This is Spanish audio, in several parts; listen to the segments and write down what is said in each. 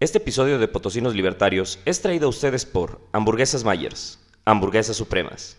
Este episodio de Potosinos Libertarios es traído a ustedes por Hamburguesas Myers, Hamburguesas Supremas.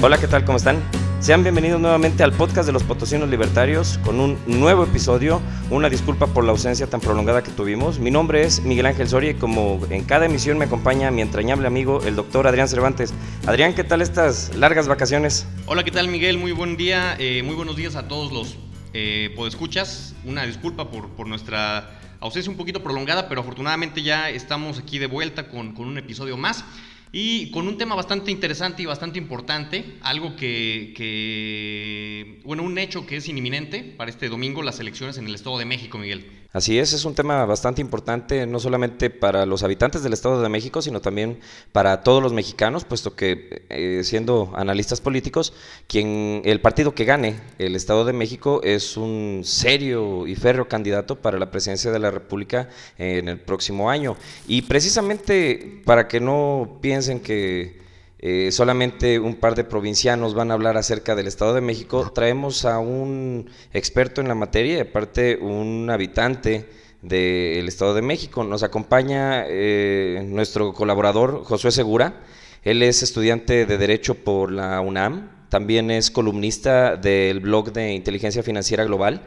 Hola, ¿qué tal? ¿Cómo están? Sean bienvenidos nuevamente al podcast de los Potosinos Libertarios con un nuevo episodio. Una disculpa por la ausencia tan prolongada que tuvimos. Mi nombre es Miguel Ángel Soria y como en cada emisión me acompaña mi entrañable amigo, el doctor Adrián Cervantes. Adrián, ¿qué tal estas largas vacaciones? Hola, ¿qué tal Miguel? Muy buen día, eh, muy buenos días a todos los eh, podescuchas. Una disculpa por, por nuestra ausencia un poquito prolongada, pero afortunadamente ya estamos aquí de vuelta con, con un episodio más. Y con un tema bastante interesante y bastante importante, algo que, que, bueno, un hecho que es inminente para este domingo, las elecciones en el Estado de México, Miguel. Así es, es un tema bastante importante, no solamente para los habitantes del Estado de México, sino también para todos los mexicanos, puesto que eh, siendo analistas políticos, quien el partido que gane el Estado de México es un serio y férreo candidato para la presidencia de la República en el próximo año. Y precisamente para que no piensen que eh, solamente un par de provincianos van a hablar acerca del Estado de México. Traemos a un experto en la materia y aparte un habitante del Estado de México. Nos acompaña eh, nuestro colaborador Josué Segura. Él es estudiante de Derecho por la UNAM. También es columnista del blog de Inteligencia Financiera Global.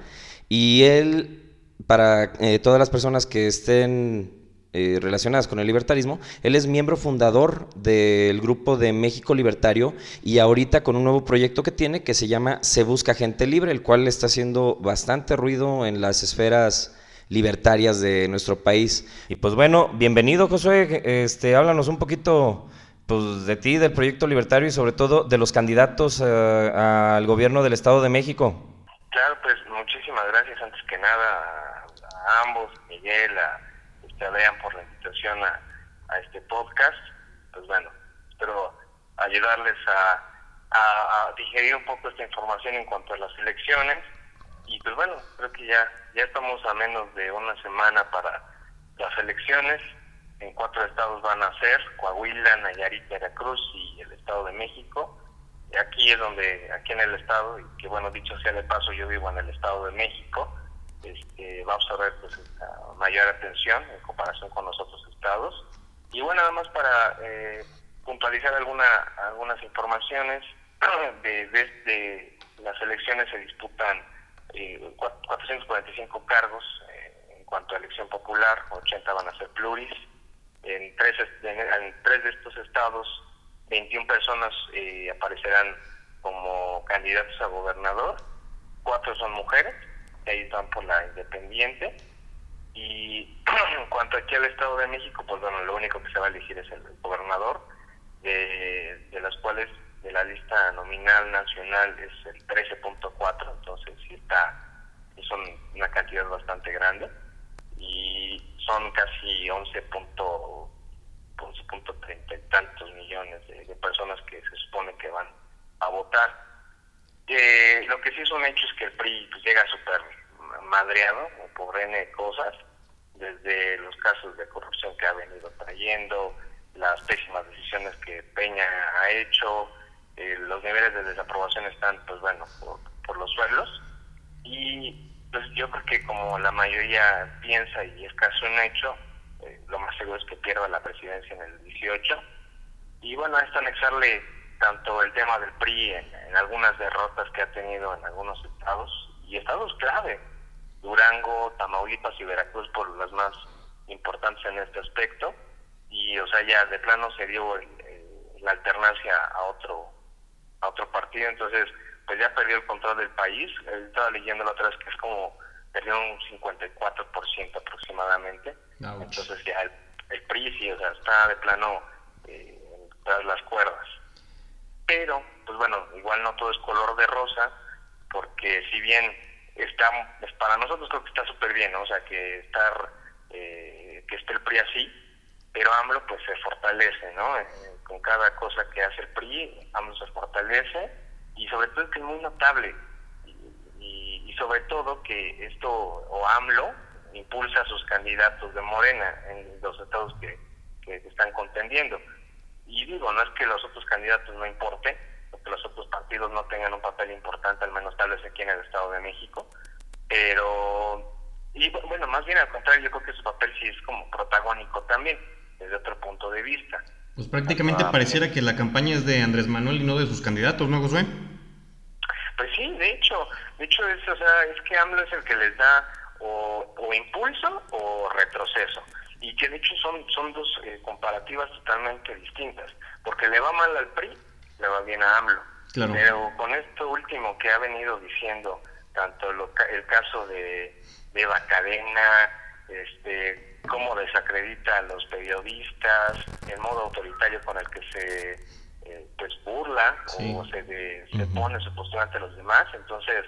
Y él, para eh, todas las personas que estén eh, relacionadas con el libertarismo. Él es miembro fundador del grupo de México Libertario y ahorita con un nuevo proyecto que tiene que se llama Se Busca Gente Libre, el cual está haciendo bastante ruido en las esferas libertarias de nuestro país. Y pues bueno, bienvenido Josué, este, háblanos un poquito pues, de ti, del proyecto libertario y sobre todo de los candidatos eh, al gobierno del Estado de México. Claro, pues muchísimas gracias antes que nada a, ambos, Miguel, a te vean por la invitación a, a, este podcast. Pues bueno, espero ayudarles a, a, digerir un poco esta información en cuanto a las elecciones. Y pues bueno, creo que ya, ya estamos a menos de una semana para las elecciones. En cuatro estados van a ser, Coahuila, Nayarit, Veracruz y el Estado de México. Aquí es donde, aquí en el estado, y que bueno, dicho sea de paso, yo vivo en el Estado de México, este, vamos a ver pues, mayor atención en comparación con los otros estados. Y bueno, nada más para eh, puntualizar alguna, algunas informaciones, desde las elecciones se disputan 445 eh, cargos eh, en cuanto a elección popular, 80 van a ser pluris. En tres, en, tres de estos estados, 21 personas aparecerán como candidatos a gobernador, cuatro son mujeres ahí están por la independiente. Y en cuanto aquí al Estado de México, pues bueno, lo único que se va a elegir es el gobernador, de, de las cuales de la lista nominal nacional es el 13.4, entonces sí está, es una cantidad bastante grande y son casi 11.30 y tantos millones de personas que se supone que van a votar eh, lo que sí es un hecho es que el PRI pues, llega súper madreado por N cosas, desde los casos de corrupción que ha venido trayendo, las pésimas decisiones que Peña ha hecho, eh, los niveles de desaprobación están, pues bueno, por, los suelos. Y pues yo creo que como la mayoría piensa y es casi un hecho, eh, lo más seguro es que pierda la presidencia en el 18. Y bueno, esto anexarle tanto el tema del PRI en, algunas derrotas que ha tenido en algunos estados y estados clave, Durango, Tamaulipas y Veracruz por las más importantes en este aspecto y o sea ya de plano se dio la alternancia a otro a otro partido entonces pues ya perdió el control del país estaba leyendo la otra vez que es como perdió un 54% aproximadamente entonces ya el, el, PRI sí o sea está de plano eh, tras las cuerdas pero pues bueno, igual no todo es color de rosa, porque si bien está, pues para nosotros creo que está súper bien, o sea, que estar, eh, que esté el PRI así, pero AMLO pues se fortalece, ¿no? Eh, con cada cosa que hace el PRI, AMLO se fortalece, y sobre todo es que es muy notable, y, y sobre todo que esto, o AMLO, impulsa a sus candidatos de Morena en los estados que, que están contendiendo. Y digo, no es que los otros candidatos no importen, o que los otros partidos no tengan un papel importante, al menos tal vez aquí en el Estado de México, pero, y bueno, más bien al contrario, yo creo que su papel sí es como protagónico también, desde otro punto de vista. Pues prácticamente pareciera que la campaña es de Andrés Manuel y no de sus candidatos, ¿no, Josué? Pues sí, de hecho, de hecho es, o sea, es que AMLO es el que les da o, o impulso o retroceso y que de hecho son, son dos eh, comparativas totalmente distintas, porque le va mal al PRI, le va bien a AMLO. Pero con esto último que ha venido diciendo, tanto el caso de, de Eva Cadena, este, cómo desacredita a los periodistas, el modo autoritario con el que se eh, pues burla o se, se pone su postura ante los demás, entonces,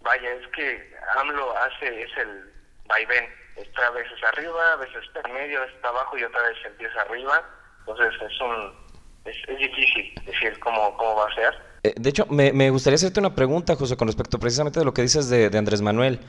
vaya, es que AMLO hace, es el vaivén está a veces arriba, a veces está en medio, está abajo y otra vez empieza arriba. Entonces es un es, difícil decir cómo, cómo va a ser. Eh, de hecho, me, me, gustaría hacerte una pregunta, José, con respecto precisamente de lo que dices de, de Andrés Manuel.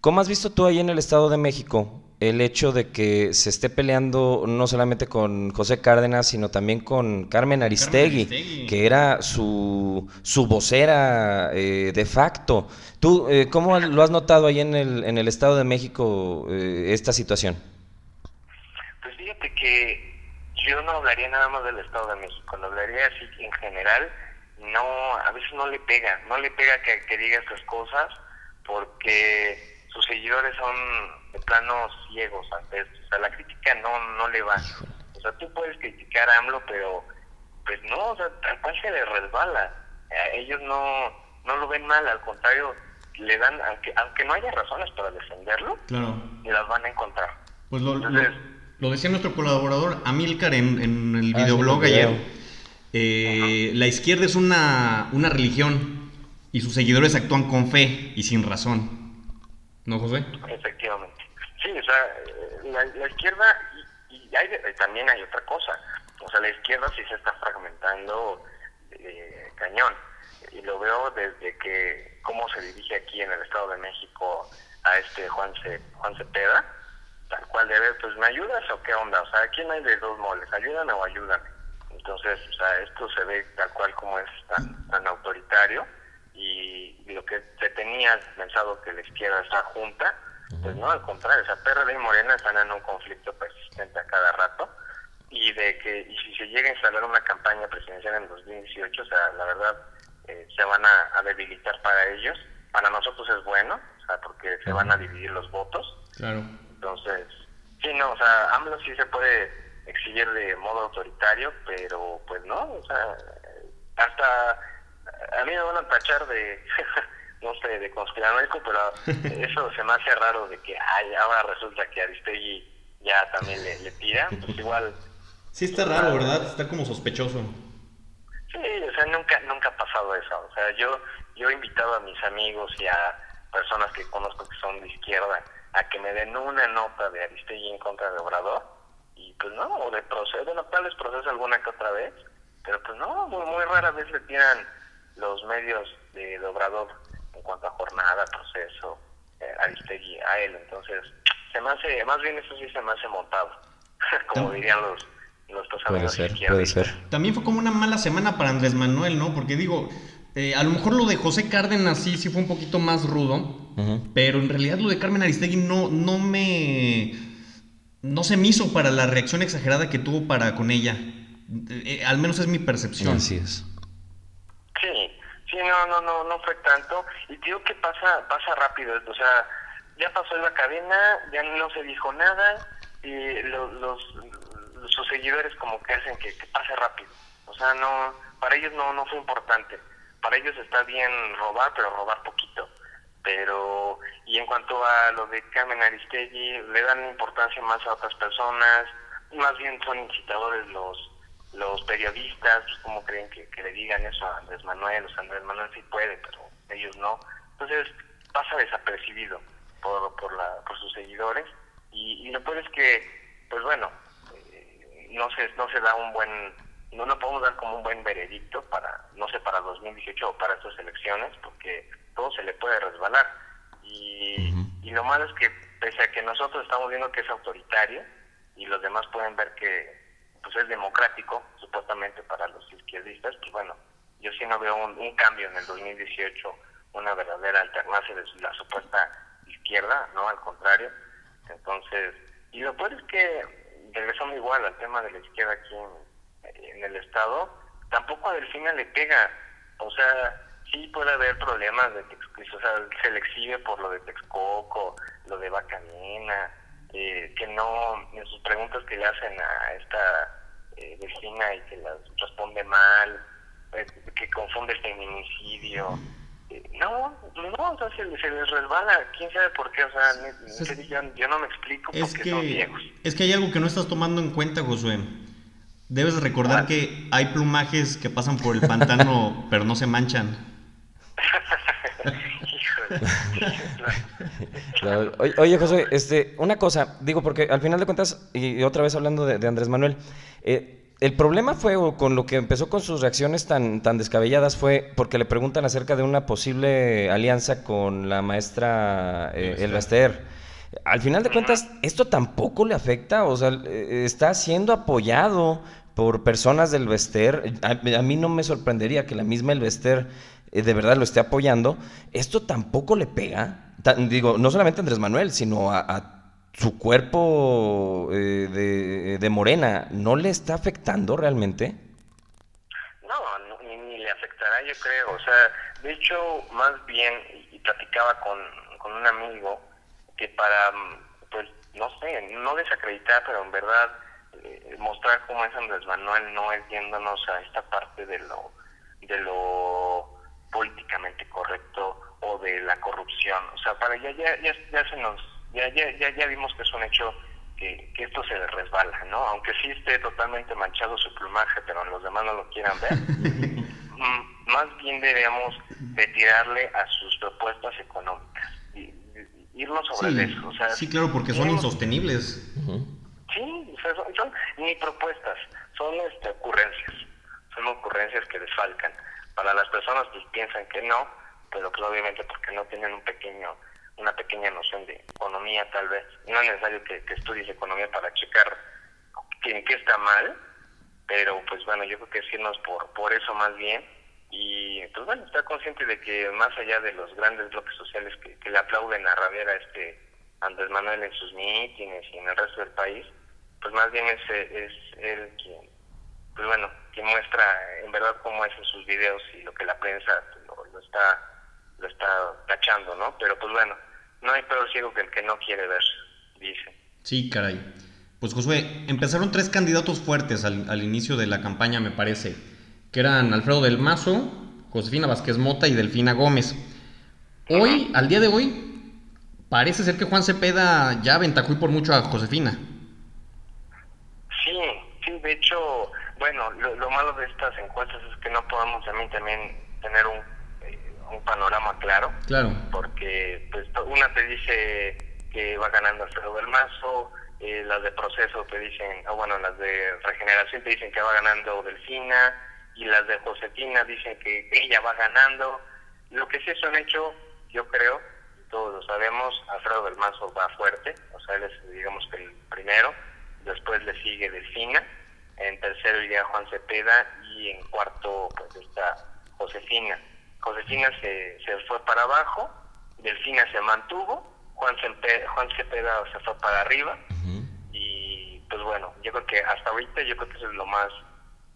¿Cómo has visto tú ahí en el Estado de México el hecho de que se esté peleando no solamente con José Cárdenas, sino también con Carmen Aristegui, que era su, su vocera eh, de facto? ¿Tú eh, cómo lo has notado ahí en el, en el Estado de México eh, esta situación? Pues fíjate que yo no hablaría nada más del Estado de México, lo hablaría así en general. No, a veces no le pega, no le pega que, que diga estas cosas porque sus seguidores son de planos ciegos ante esto. O sea, la crítica no, no le va. O sea, tú puedes criticar a AMLO, pero pues no, o sea, tal cual se le resbala. ellos no, no lo ven mal, al contrario, le dan, aunque, aunque no haya razones para defenderlo, claro. las van a encontrar. Pues lo, lo, decía nuestro colaborador Amilcar en, en el ah, videoblog ayer. Eh, la izquierda es una, una religión y sus seguidores actúan con fe y sin razón. ¿No, José? Efectivamente. Sí, o sea, la, izquierda, y, hay, también hay otra cosa. O sea, la izquierda sí se está fragmentando eh, cañón. Y lo veo desde que, cómo se dirige aquí en el Estado de México a este Juan, Ce, Juan Cepeda, tal cual debe, pues, ¿me ayudas o qué onda? O sea, aquí no hay de dos moles, ayúdame o ayúdame. Entonces, o sea, esto se ve tal cual como es tan, tan autoritario y lo que se tenía pensado que la izquierda está junta, pues no, al contrario, o sea, PRD y Morena están en un conflicto persistente a cada rato y de que y si se llega a instalar una campaña presidencial en 2018, o sea, la verdad eh, se van a, debilitar para ellos. Para nosotros es bueno, o sea, porque se van a dividir los votos. Claro. Entonces, sí, no, o sea, AMLO sí se puede exigir de modo autoritario, pero pues no, o sea, hasta a mí me van a tachar de, no sé, de conspiranoico, pero eso se me hace raro de que ay, ahora resulta que Aristegui ya también le, le tira, pues igual... Sí está raro, ¿verdad? Está como sospechoso. Sí, o sea, nunca, nunca ha pasado eso. O sea, yo, yo he invitado a mis amigos y a personas que conozco que son de izquierda a que me den una nota de Aristegui en contra de Obrador y pues no, o de proceso, bueno, tal vez proceso alguna que otra vez, pero pues no, muy, muy rara vez le tiran los medios de Dobrador en cuanto a jornada, proceso, eh, Aristegui a él. Entonces, se me hace, más bien eso sí se me hace montado, como dirían los, los puede ser, puede ser. También fue como una mala semana para Andrés Manuel, ¿no? Porque digo, eh, a lo mejor lo de José Cárdenas sí, sí fue un poquito más rudo, pero en realidad lo de Carmen Aristegui no, no me... No se me hizo para la reacción exagerada que tuvo para con ella. Eh, al menos es mi percepción. Así es. Sí, no, no, no, no fue tanto. Y digo que pasa, pasa rápido. O sea, ya pasó la cadena, ya no se dijo nada y los, los, sus seguidores como que hacen que, pase rápido. O sea, no, para ellos no, no fue importante. Para ellos está bien robar, pero robar poquito. Pero, y en cuanto a lo de Carmen Aristegui, le dan importancia más a otras personas, más bien son incitadores los los periodistas, pues, ¿cómo creen que, le digan eso a Andrés Manuel? O sea, Andrés Manuel sí puede, pero ellos no. Entonces pasa desapercibido por, por, la, por sus seguidores y, lo peor es que, pues bueno, eh, no se no se da un buen, no lo podemos dar como un buen veredicto para, no sé, para 2018 o para estas elecciones, porque todo se le puede resbalar. Y, y lo malo es que pese a que nosotros estamos viendo que es autoritario y los demás pueden ver que pues es democrático, supuestamente para los izquierdistas, pues bueno, yo sí no veo un, cambio en el 2018, una verdadera alternancia de la supuesta izquierda, no, al contrario. Entonces, y lo peor es que regresamos igual al tema de la izquierda aquí en, el Estado, tampoco a Delfina le pega, o sea, sí puede haber problemas de o sea, se le exhibe por lo de Texcoco, lo de Bacanina, eh, que no, en sus preguntas que le hacen a esta eh, vecina y que las responde mal, eh, que confunde feminicidio. Eh, no, no, o sea, se, les resbala, quién sabe por qué, o sea, yo, no me explico es que, son viejos. Es que hay algo que no estás tomando en cuenta, Josué. Debes recordar que hay plumajes que pasan por el pantano, pero no se manchan. Oye, José, este, una cosa, digo, porque al final de cuentas, y, otra vez hablando de, Andrés Manuel, eh, el problema fue, con lo que empezó con sus reacciones tan, tan descabelladas, fue porque le preguntan acerca de una posible alianza con la maestra eh, Elvester. Al final de cuentas, esto tampoco le afecta, o sea, eh, está siendo apoyado por personas del Vester. A, mí no me sorprendería que la misma Elvester de verdad lo esté apoyando, esto tampoco le pega, digo, no solamente a Andrés Manuel, sino a, su cuerpo eh, de, Morena, ¿no le está afectando realmente? No, ni, le afectará, yo creo. O sea, de hecho, más bien, y, platicaba con, con un amigo, que para, pues, no sé, no desacreditar, pero en verdad eh, mostrar cómo es Andrés Manuel no es yéndonos a esta parte de lo de lo políticamente correcto o de la corrupción. O sea, para ya ya ya, ya se nos ya, ya ya ya vimos que es un hecho que, que esto se resbala, ¿no? Aunque sí esté totalmente manchado su plumaje, pero los demás no lo quieran ver. Mm, más bien debemos de tirarle a sus propuestas económicas y, irnos sobre eso. O sea, sí, claro, porque son insostenibles. Sí, son, ni propuestas, son este, ocurrencias, son ocurrencias que desfalcan. Para las personas pues piensan que no, pero pues obviamente porque no tienen un pequeño una pequeña noción de economía tal vez. No es necesario que, estudies economía para checar en qué está mal, pero pues bueno, yo creo que irnos por, por eso más bien. Y pues bueno, está consciente de que más allá de los grandes bloques sociales que, le aplauden a Raviera este Andrés Manuel en sus mítines y en el resto del país, pues más bien es, es él quien, pues bueno, quien muestra en verdad cómo es en sus videos y lo que la prensa lo, está lo está tachando, ¿no? Pero pues bueno, no hay peor ciego que el que no quiere ver, dice. Sí, caray. Pues Josué, empezaron tres candidatos fuertes al, al inicio de la campaña, me parece, que eran Alfredo del Mazo, Josefina Vázquez Mota y Delfina Gómez. Hoy, al día de hoy, parece ser que Juan Cepeda ya aventajó por mucho a Josefina. Sí, sí, de hecho, bueno, lo, malo de estas encuestas es que no podemos también, también tener un, eh, un panorama claro. Claro. Porque pues, una te dice que va ganando Alfredo del Mazo, eh, las de proceso te dicen, o bueno, las de regeneración te dicen que va ganando Delfina, y las de Josefina dicen que ella va ganando. Lo que sí es un hecho, yo creo, todos lo sabemos, Alfredo del Mazo va fuerte, o sea, él es digamos que el primero, después le sigue Delfina, en tercero iría Juan Cepeda y en cuarto pues está Josefina. Josefina se, se fue para abajo, Delfina se mantuvo, Juan Cepeda, Juan Cepeda se fue para arriba y pues bueno, yo creo que hasta ahorita yo creo que eso es lo más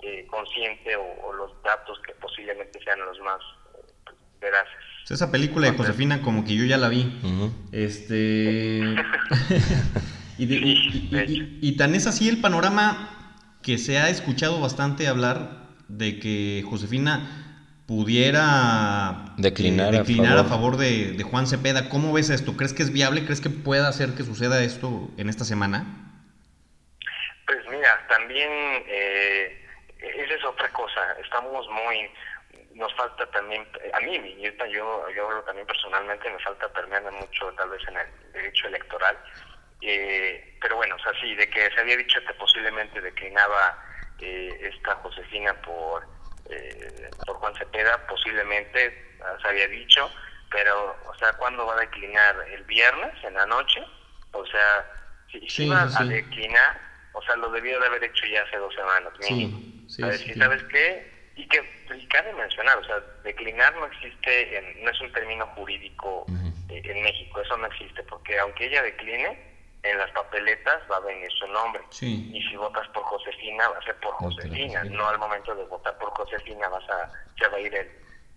eh, consciente o, los datos que posiblemente sean los más eh, veraces. Esa película de Josefina como que yo ya la vi. Este... y, y tan es así el panorama que se ha escuchado bastante hablar de que Josefina pudiera declinar, declinar a favor, de, Juan Cepeda. ¿Cómo ves esto? ¿Crees que es viable? ¿Crees que pueda hacer que suceda esto en esta semana? Pues mira, también eh, esa es otra cosa. Estamos muy nos falta también, a mí, yo, yo, yo también personalmente me falta permear mucho tal vez en el derecho electoral eh, pero bueno, o sea, sí, de que se había dicho que posiblemente declinaba eh, esta Josefina por, eh, por Juan Cepeda, posiblemente ah, se había dicho, pero, o sea, ¿cuándo va a declinar? ¿El viernes en la noche? O sea, si, Sí, iba sí, a declinar, o sea, lo debió de haber hecho ya hace dos semanas, mínimo. Sí, sí, a. ¿sabes qué? Y que y cabe mencionar, o sea, declinar no existe, en- no es un término jurídico eh, en México, eso no existe, porque aunque ella decline, en las papeletas va a venir su nombre. Sí. Y si votas por Josefina, va a ser por Josefina, Josefina. no al momento de votar por Josefina vas a, se va a ir el,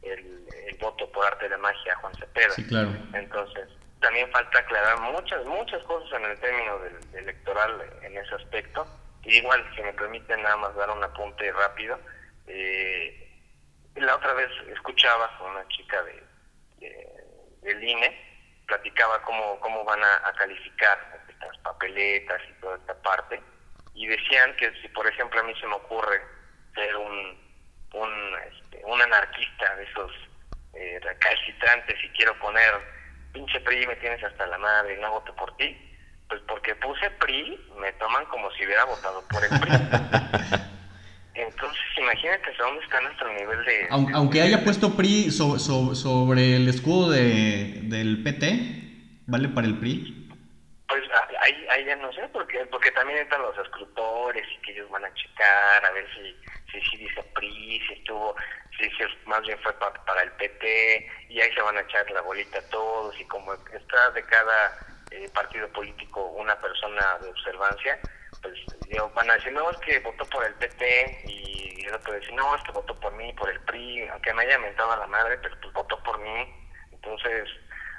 el, el voto por arte de magia a Juan Cepeda. Sí, claro. Entonces, también falta aclarar muchas, muchas cosas en el término del, del electoral en ese aspecto. Y igual, si me permiten nada más dar un apunte rápido, eh, la otra vez escuchaba con una chica de, de- del INE, platicaba cómo, cómo van a, a calificar estas papeletas y toda esta parte, y decían que si por ejemplo a mí se me ocurre ser un, un, este, un anarquista de esos eh, recalcitrantes y quiero poner pinche PRI me tienes hasta la madre y no voto por ti, pues porque puse PRI me toman como si hubiera votado por el PRI. Entonces imagínate hasta dónde está nuestro nivel de... Aun- Aunque haya puesto PRI so- so- sobre el escudo de, del PT, ¿vale para el PRI? Pues a- ahí, ahí ya no sé, porque porque también entran los escrutores y que ellos van a checar a ver si si, si dice PRI, si estuvo, si, más bien fue pa- para el PT, y ahí se van a echar la bolita todos, y como está de cada eh, partido político una persona de observancia, pues yo, van a decir, no, es que votó por el PT, y el otro decir, no, es que votó por mí, por el PRI, aunque me haya mentado a la madre, pero pues votó por mí. Entonces,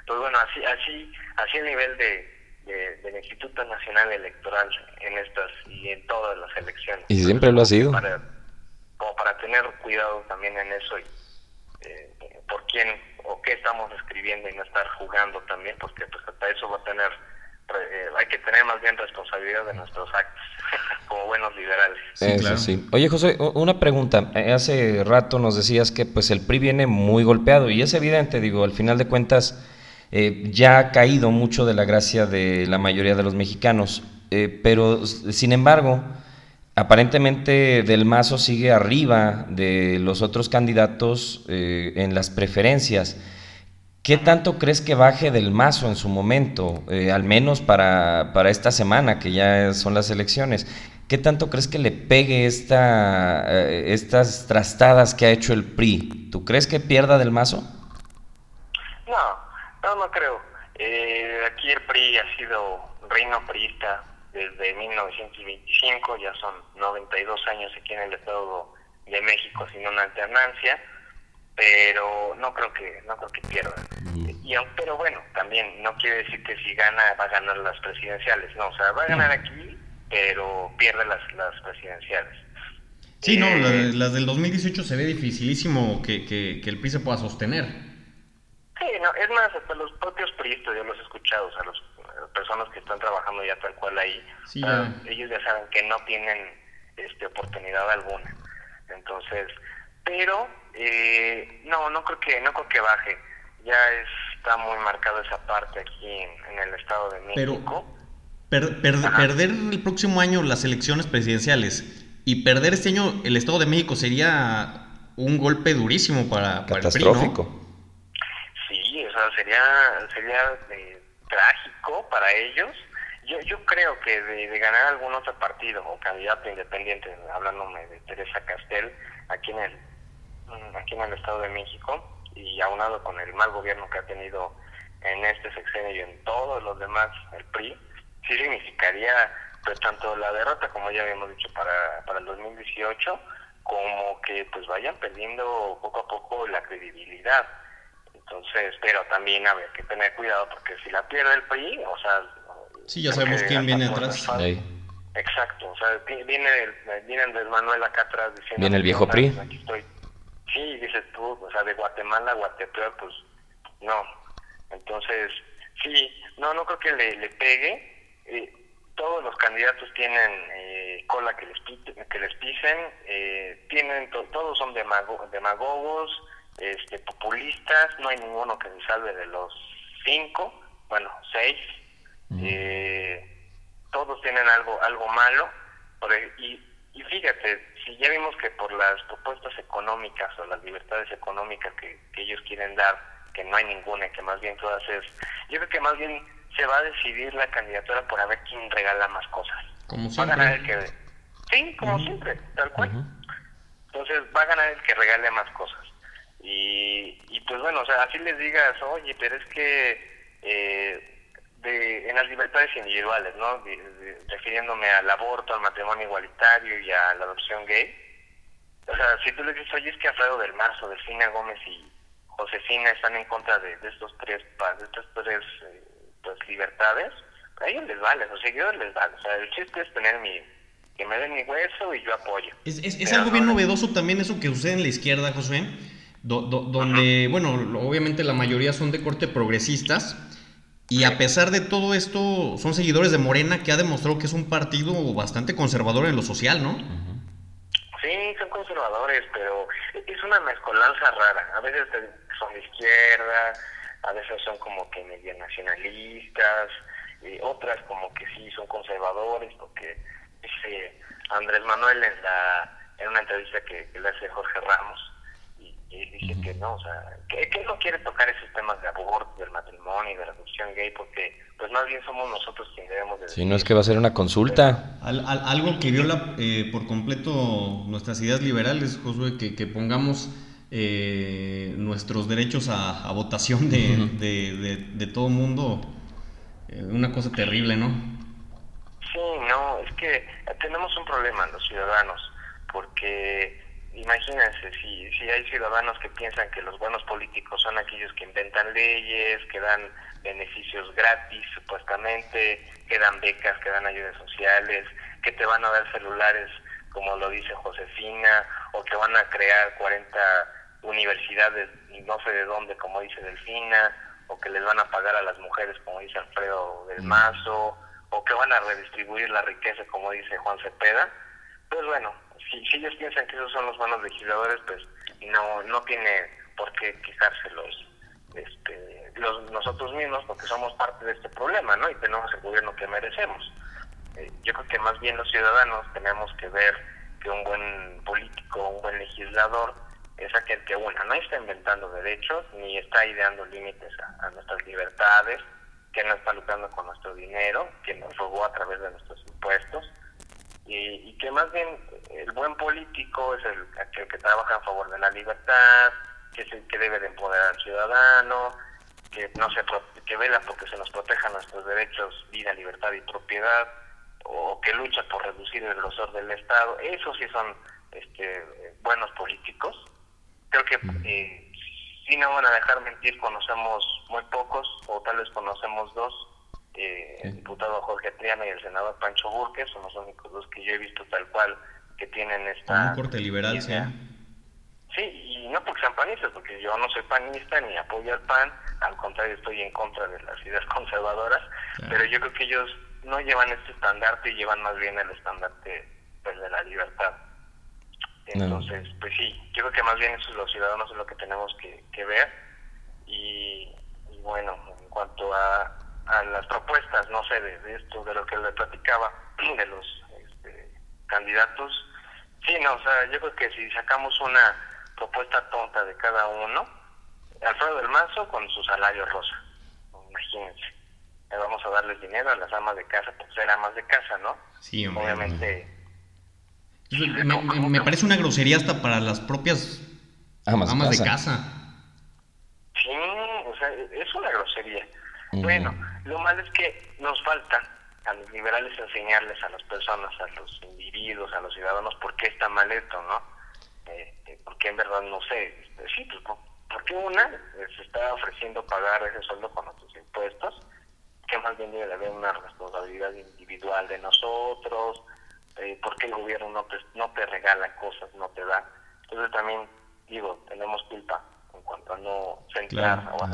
pues bueno, así así así el nivel de, de- del Instituto Nacional Electoral en estas y en todas las elecciones. Y siempre lo ha sido. Para, como para tener cuidado también en eso y eh, por quién o qué estamos escribiendo y no estar jugando también, porque pues hasta eso va a tener, eh, hay que tener más bien responsabilidad de nuestros actos como buenos liberales. Sí, Eso claro. sí. Oye, José, una pregunta. Eh, Hace rato nos decías que pues el PRI viene muy golpeado y es evidente, digo, al final de cuentas eh, ya ha caído mucho de la gracia de la mayoría de los mexicanos, Eh, pero sin embargo, aparentemente Del Mazo sigue arriba de los otros candidatos eh, en las preferencias. ¿Qué tanto crees que baje del mazo en su momento, eh, al menos para, para esta semana, que ya son las elecciones? ¿Qué tanto crees que le pegue esta, estas trastadas que ha hecho el PRI? ¿Tú crees que pierda del mazo? No, no, no creo. Eh, aquí el PRI ha sido reino priista desde 1925, ya son 92 años aquí en el Estado de México sin una alternancia, pero no creo que no creo que pierda. Y aun- pero bueno, también no quiere decir que si gana va a ganar las presidenciales, no, o sea, va a ganar aquí, pero pierde las las presidenciales. Sí, no, Eh, la- las del 2018 se ve dificilísimo que, que- que el PRI se pueda sostener. Sí, no, es más, hasta los propios priistas, yo los he escuchado, o sea, los, las personas que están trabajando ya tal cual ahí, Sí, ya. ellos ya saben que no tienen este, oportunidad alguna. Entonces, pero eh, no, no creo que no creo que baje. Ya está muy marcado esa parte aquí en, en el Estado de Pero- México. Per- per- Ajá. perder el próximo año las elecciones presidenciales y perder este año el Estado de México sería un golpe durísimo para, para el PRI, ¿no? Catastrófico. Sí, o sea, sería, sería eh, trágico para ellos. Yo, yo creo que de, de ganar algún otro partido o candidato independiente, hablándome de Teresa Castel, aquí en el mm, aquí en el Estado de México y aunado con el mal gobierno que ha tenido en este sexenio y en todos los demás el PRI, sí significaría pues tanto la derrota como ya habíamos dicho para, para el 2018 como que pues vayan perdiendo poco a poco la credibilidad. Entonces, pero también habría que tener cuidado porque si la pierde el PRI, o sea... Sí, ya sabemos quién viene atrás. Exacto, o sea, vi- viene el, viene Andrés Manuel acá atrás diciendo... Viene el "No, viejo PRI". Aquí estoy. Sí, dices tú, o sea, de Guatemala a Guatepeor, pues no. Entonces, sí, no, no creo que le, le pegue. Eh, todos los candidatos tienen eh, cola que les, que les pisen, eh, tienen to- todos son demago- demagogos, este, populistas, no hay ninguno que se salve de los cinco, bueno, seis. Eh, todos tienen algo algo malo por y, y fíjate si ya vimos que por las propuestas económicas o las libertades económicas que, que ellos quieren dar que no hay ninguna que más bien todas es yo creo que más bien se va a decidir la candidatura por a ver quién regala más cosas. Como Va a ganar el que... Sí, como siempre, tal cual. Entonces va a ganar el que regale más cosas. Y, y pues bueno, o sea, así les digas, oye, pero es que eh, de, en las libertades individuales, ¿no? De- de- refiriéndome al aborto, al matrimonio igualitario y a la adopción gay. O sea, si tú le dices, oye, es que Alfredo del Marzo, Delfina Gómez y Josefina están en contra de, de estos tres, de estas tres eh, pues, libertades, a ellos les vale, a los seguidores les vale. O sea, el chiste es tener mi, que me den mi hueso y yo apoyo. Es, es- algo no, bien no. novedoso también eso que sucede en la izquierda, Josué, do- do- donde, bueno, obviamente la mayoría son de corte progresistas, y a pesar de todo esto, son seguidores de Morena, que ha demostrado que es un partido bastante conservador en lo social, ¿no? Sí, son conservadores, pero es una mezcolanza rara. A veces son de izquierda, a veces son como que medio nacionalistas, y otras como que sí son conservadores, porque dice Andrés Manuel en la en una entrevista que, que le hace Jorge Ramos, y, dice que no, o sea, que, que él no quiere tocar esos temas de aborto, del matrimonio y de la adopción gay, porque pues más bien somos nosotros quienes debemos de Si no es que va a ser una consulta. Al- al- algo que viola eh, por completo nuestras ideas liberales, Josué, que, que pongamos eh, nuestros derechos a, a votación de, de, de, de todo mundo, eh, una cosa terrible, ¿no? Sí, no, es que tenemos un problema los ciudadanos, porque imagínense, si, si hay ciudadanos que piensan que los buenos políticos son aquellos que inventan leyes, que dan beneficios gratis supuestamente, que dan becas, que dan ayudas sociales, que te van a dar celulares como lo dice Josefina, o que van a crear 40 universidades y no sé de dónde como dice Delfina, o que les van a pagar a las mujeres como dice Alfredo del Mazo, o que van a redistribuir la riqueza como dice Juan Cepeda, pues bueno, si, ellos piensan que esos son los buenos legisladores, pues no no tiene por qué quejarse los, este, los nosotros mismos porque somos parte de este problema, ¿no? Y tenemos el gobierno que merecemos. Eh, yo creo que más bien los ciudadanos tenemos que ver que un buen político, un buen legislador es aquel que una no está inventando derechos ni está ideando límites a, a nuestras libertades, que no está lucrando con nuestro dinero, que nos robó a través de nuestros impuestos y, y que más bien el buen político es el aquel que trabaja a favor de la libertad, que es el que debe de empoderar al ciudadano, que no se que vela porque se nos protejan nuestros derechos, vida, libertad y propiedad, o que lucha por reducir el grosor del Estado. Esos sí son este, buenos políticos. Creo que eh, si no van a dejar mentir, conocemos muy pocos, o tal vez conocemos dos, eh, el diputado Jorge Triana y el senador Pancho Burques, son los únicos dos que yo he visto tal cual que tienen esta... un corte liberal, sí. Sí, y no porque sean panistas, porque yo no soy panista ni apoyo al PAN, al contrario estoy en contra de las ideas conservadoras, Claro. pero yo creo que ellos no llevan este estandarte y llevan más bien el estandarte pues, de la libertad. No. Entonces, pues sí, yo creo que más bien eso los ciudadanos es lo que tenemos que, que ver. Y, y bueno, en cuanto a, a las propuestas, no sé, de, de esto, de lo que le platicaba, de los este, candidatos, sí, no, o sea, yo creo que si sacamos una propuesta tonta de cada uno, Alfredo del Mazo con su salario rosa, imagínense. Le vamos a darles dinero a las amas de casa, pues ser amas de casa, ¿no? Sí, hombre. Obviamente, me, me- me parece una grosería hasta para las propias Amas, amas de casa. casa. Sí, o sea, es una grosería. Bueno, lo malo es que nos falta a los liberales enseñarles a las personas, a los individuos, a los ciudadanos, por qué está mal esto, ¿no? Eh, porque en verdad no sé. Este, sí, pues, ¿por- ¿por qué una se está ofreciendo pagar ese sueldo con nuestros impuestos? Que más bien debe de haber una responsabilidad individual de nosotros. Eh, ¿Por qué el gobierno no te, no te regala cosas, no te da? Entonces también, digo, tenemos culpa en cuanto a no centrar Claro, o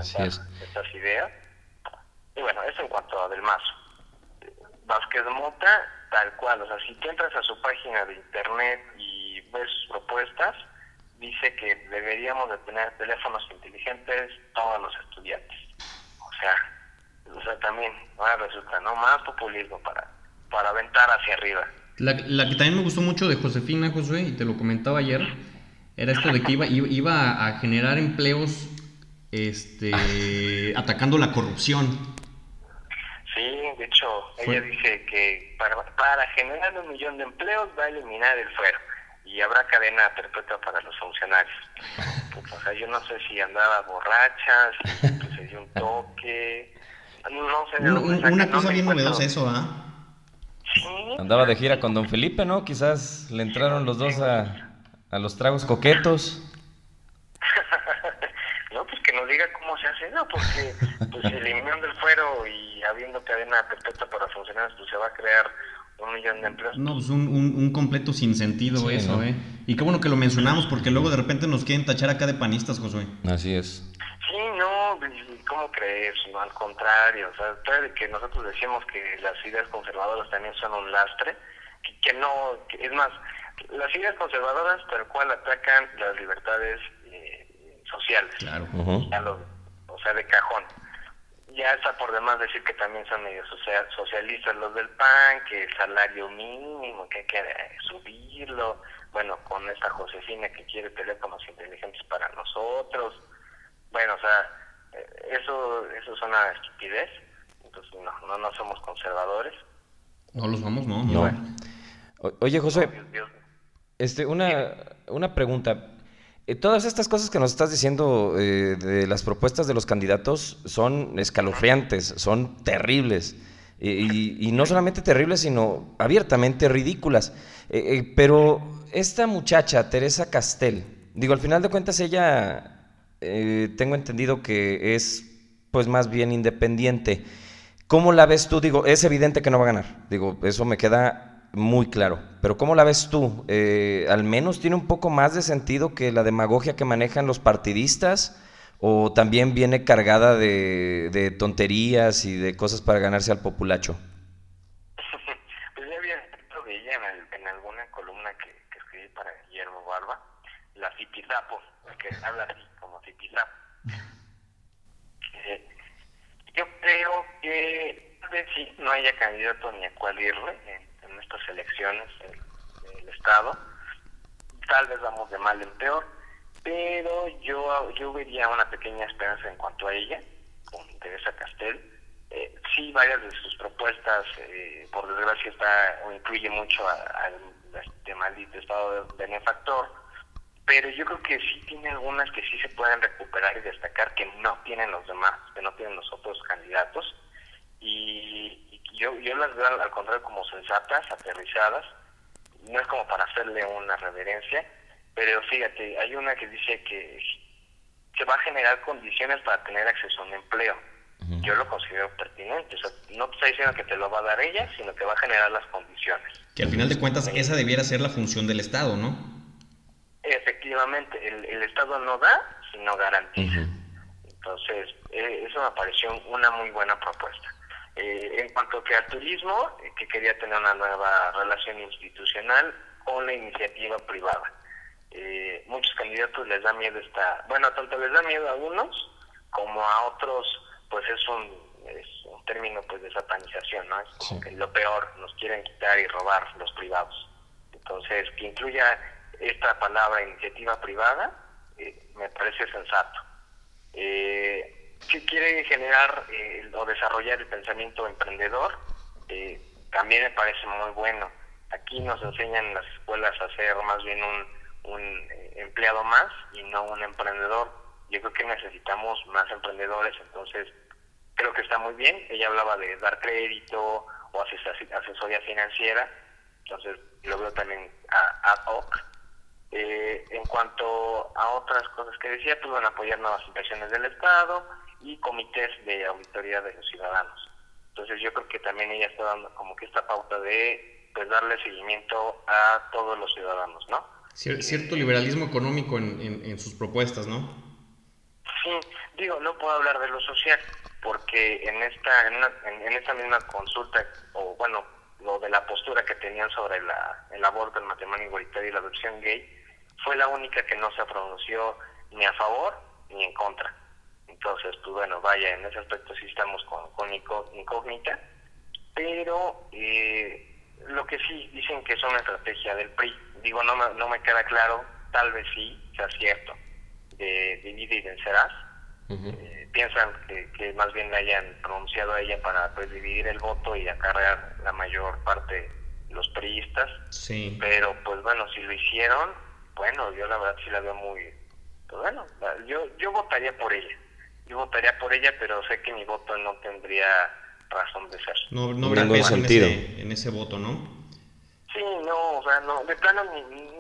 estas ideas. Y bueno, eso en cuanto a Del Mazo. Vázquez Mota, tal cual, o sea, si tú entras a su página de internet y ves sus propuestas, dice que deberíamos de tener teléfonos inteligentes todos los estudiantes. O sea, o sea también, ahora resulta, ¿no? Más populismo para, para aventar hacia arriba. La, la que también me gustó mucho de Josefina, Josué, y te lo comentaba ayer, era esto de que iba, iba- iba a generar empleos este, atacando la corrupción. Ella dice que para, para generar un millón de empleos va a eliminar el fuero y habrá cadena perpetua para los funcionarios. Pues, o sea, yo no sé si andaba borracha, si se dio un toque, no sé. De una, una cosa bien novedosa eso, ¿ah? Sí, Andaba de gira con don Felipe, ¿no? Quizás le entraron los dos a, a los tragos coquetos. no, pues que nos diga cómo se hace, no, porque pues eliminando el fuero y habiendo cadena perpetua para funcionarios, pues se va a crear un millón de empleos. No, pues un, un, un completo sinsentido Sí, eso, ¿no? ¿eh? Y qué bueno que lo mencionamos porque luego de repente nos quieren tachar acá de panistas, Josué. Así es. Sí, no, ¿cómo crees? No, al contrario, o sea, de que nosotros decimos que las ideas conservadoras también son un lastre, que, que no, que- es más, las ideas conservadoras tal cual atacan las libertades eh, sociales. Claro. Ujú. ya lo- o sea, de cajón. Ya está por demás decir que también son medio social- socialistas los del PAN, que el salario mínimo, que hay que eh, subirlo, bueno, con esta Josefina que quiere teléfonos inteligentes para nosotros. Bueno, o sea, eh, eso, eso es una estupidez. Entonces, no, no, no somos conservadores. No los vamos, no, No. Oye, José, Dios, Dios. este, una, una pregunta. Eh, todas estas cosas que nos estás diciendo eh, de las propuestas de los candidatos son escalofriantes, son terribles. Y, no solamente terribles, sino abiertamente ridículas. Eh, pero esta muchacha, Teresa Castel, digo, al final de cuentas ella, tengo entendido que es pues más bien independiente. ¿Cómo la ves tú? Digo, es evidente que no va a ganar. Digo, eso me queda muy claro. Pero ¿cómo la ves tú? Eh, ¿Al menos tiene un poco más de sentido que la demagogia que manejan los partidistas? ¿O también viene cargada de, tonterías y de cosas para ganarse al populacho? pues ya había escrito de ella en, el- en alguna columna que, que escribí para Guillermo Barba, la Zipizapo, que habla así como Zipizapo. Eh, yo creo que tal vez sí no haya candidato ni a cuál irle en estas elecciones del, del Estado. Tal vez vamos de mal en peor, pero yo, yo vería una pequeña esperanza en cuanto a ella, con Teresa Castel. Eh, sí, varias de sus propuestas, eh, por desgracia, está o incluye mucho al este maldito estado de benefactor, pero yo creo que sí tiene algunas que sí se pueden recuperar y destacar que no tienen los demás, que no tienen los otros candidatos. Y yo, yo las veo al, contrario como sensatas, aterrizadas. No es como para hacerle una reverencia, pero fíjate, hay una que dice que se va a generar condiciones para tener acceso a un empleo. Yo lo considero pertinente. O sea, no te está diciendo que te lo va a dar ella, sino que va a generar las condiciones. Que al final de cuentas esa debiera ser la función del Estado, ¿no? Efectivamente, el, el Estado no da, sino garantiza. Entonces, eh, eso me pareció una muy buena propuesta. Eh, en cuanto que al turismo, eh, que quería tener una nueva relación institucional con la iniciativa privada. Eh, muchos candidatos les da miedo esta, bueno, tanto les da miedo a unos como a otros, pues es un, es un término pues de satanización, ¿no? Es como que lo peor, nos quieren quitar y robar los privados. Entonces, que incluya esta palabra iniciativa privada, eh, me parece sensato. Eh, si quiere generar eh, o desarrollar el pensamiento emprendedor, eh, también me parece muy bueno. Aquí nos enseñan en las escuelas a ser más bien un, un eh, empleado más y no un emprendedor. Yo creo que necesitamos más emprendedores, entonces creo que está muy bien. Ella hablaba de dar crédito o ases- asesoría financiera, entonces lo veo también a- ad hoc. Eh, en cuanto a otras cosas que decía, pues van a apoyar nuevas inversiones del Estado y comités de auditoría de los ciudadanos. Entonces yo creo que también ella está dando como que esta pauta de pues darle seguimiento a todos los ciudadanos, ¿no? Cier- cierto liberalismo económico en, en- en sus propuestas, ¿no? Sí, digo, no puedo hablar de lo social, porque en esta en, una- en- en esta misma consulta, o bueno, lo de la postura que tenían sobre la, el aborto, el matrimonio igualitario y la adopción gay, fue la única que no se pronunció ni a favor ni en contra. Entonces, pues bueno, vaya, en ese aspecto sí estamos con, con incó- incógnita, pero eh, lo que sí dicen que es una estrategia del PRI, digo, no me, no me queda claro, tal vez sí, sea cierto, de divide y vencerás, eh, piensan que, más bien le hayan pronunciado a ella para pues, dividir el voto y acarrear la mayor parte los priistas. Sí. Pero pues bueno, si lo hicieron, bueno, yo la verdad sí la veo muy... Pues bueno, yo, yo votaría por ella. Yo votaría por ella, pero sé que mi voto no tendría razón de ser. No, no habrá peso sentido. En, ese, en ese voto, ¿no? Sí, no, o sea, no, de plano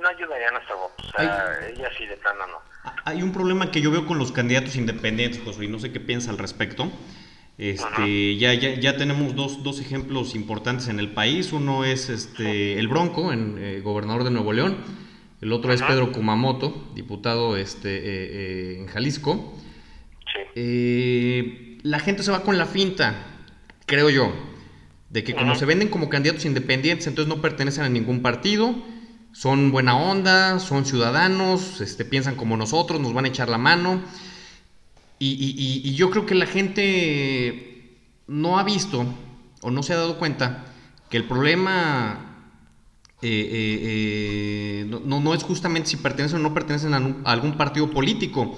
no ayudaría a nuestro voto. O sea, ella sí, de plano no. Hay un problema que yo veo con los candidatos independientes, José, y no sé qué piensa al respecto. Este, ya, ya, ya, tenemos dos, dos, ejemplos importantes en el país. Uno es este, el Bronco, en, eh, gobernador de Nuevo León. El otro es Pedro Kumamoto, diputado este, eh, eh, en Jalisco. La gente se va con la finta, creo yo, de que como se venden como candidatos independientes, entonces no pertenecen a ningún partido, son buena onda, son ciudadanos, este, piensan como nosotros, nos van a echar la mano. Y, yo creo que la gente no ha visto o no se ha dado cuenta que el problema eh, eh, eh, no, no, es justamente si pertenecen o no pertenecen a, algún partido político,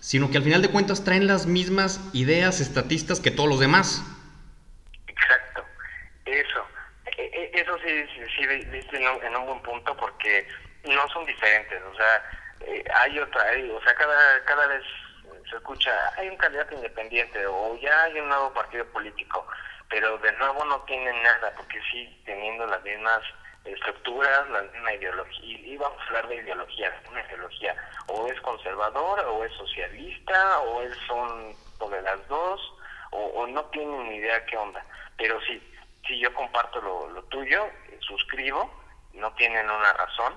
sino que al final de cuentas traen las mismas ideas estatistas que todos los demás. Exacto, eso. E, e, eso sí, sí, sí en, un, buen punto porque no son diferentes, o sea, hay otra, o sea, cada, cada vez se escucha, hay un candidato independiente o ya hay un nuevo partido político, pero de nuevo no tienen nada, porque sí, teniendo las mismas estructuras, la misma ideología, y vamos a hablar de ideología, una ideología, o es conservador, o es socialista, o es son de las dos, o, no tienen ni idea qué onda, pero sí, sí yo comparto lo, lo tuyo, eh, suscribo, no tienen una razón,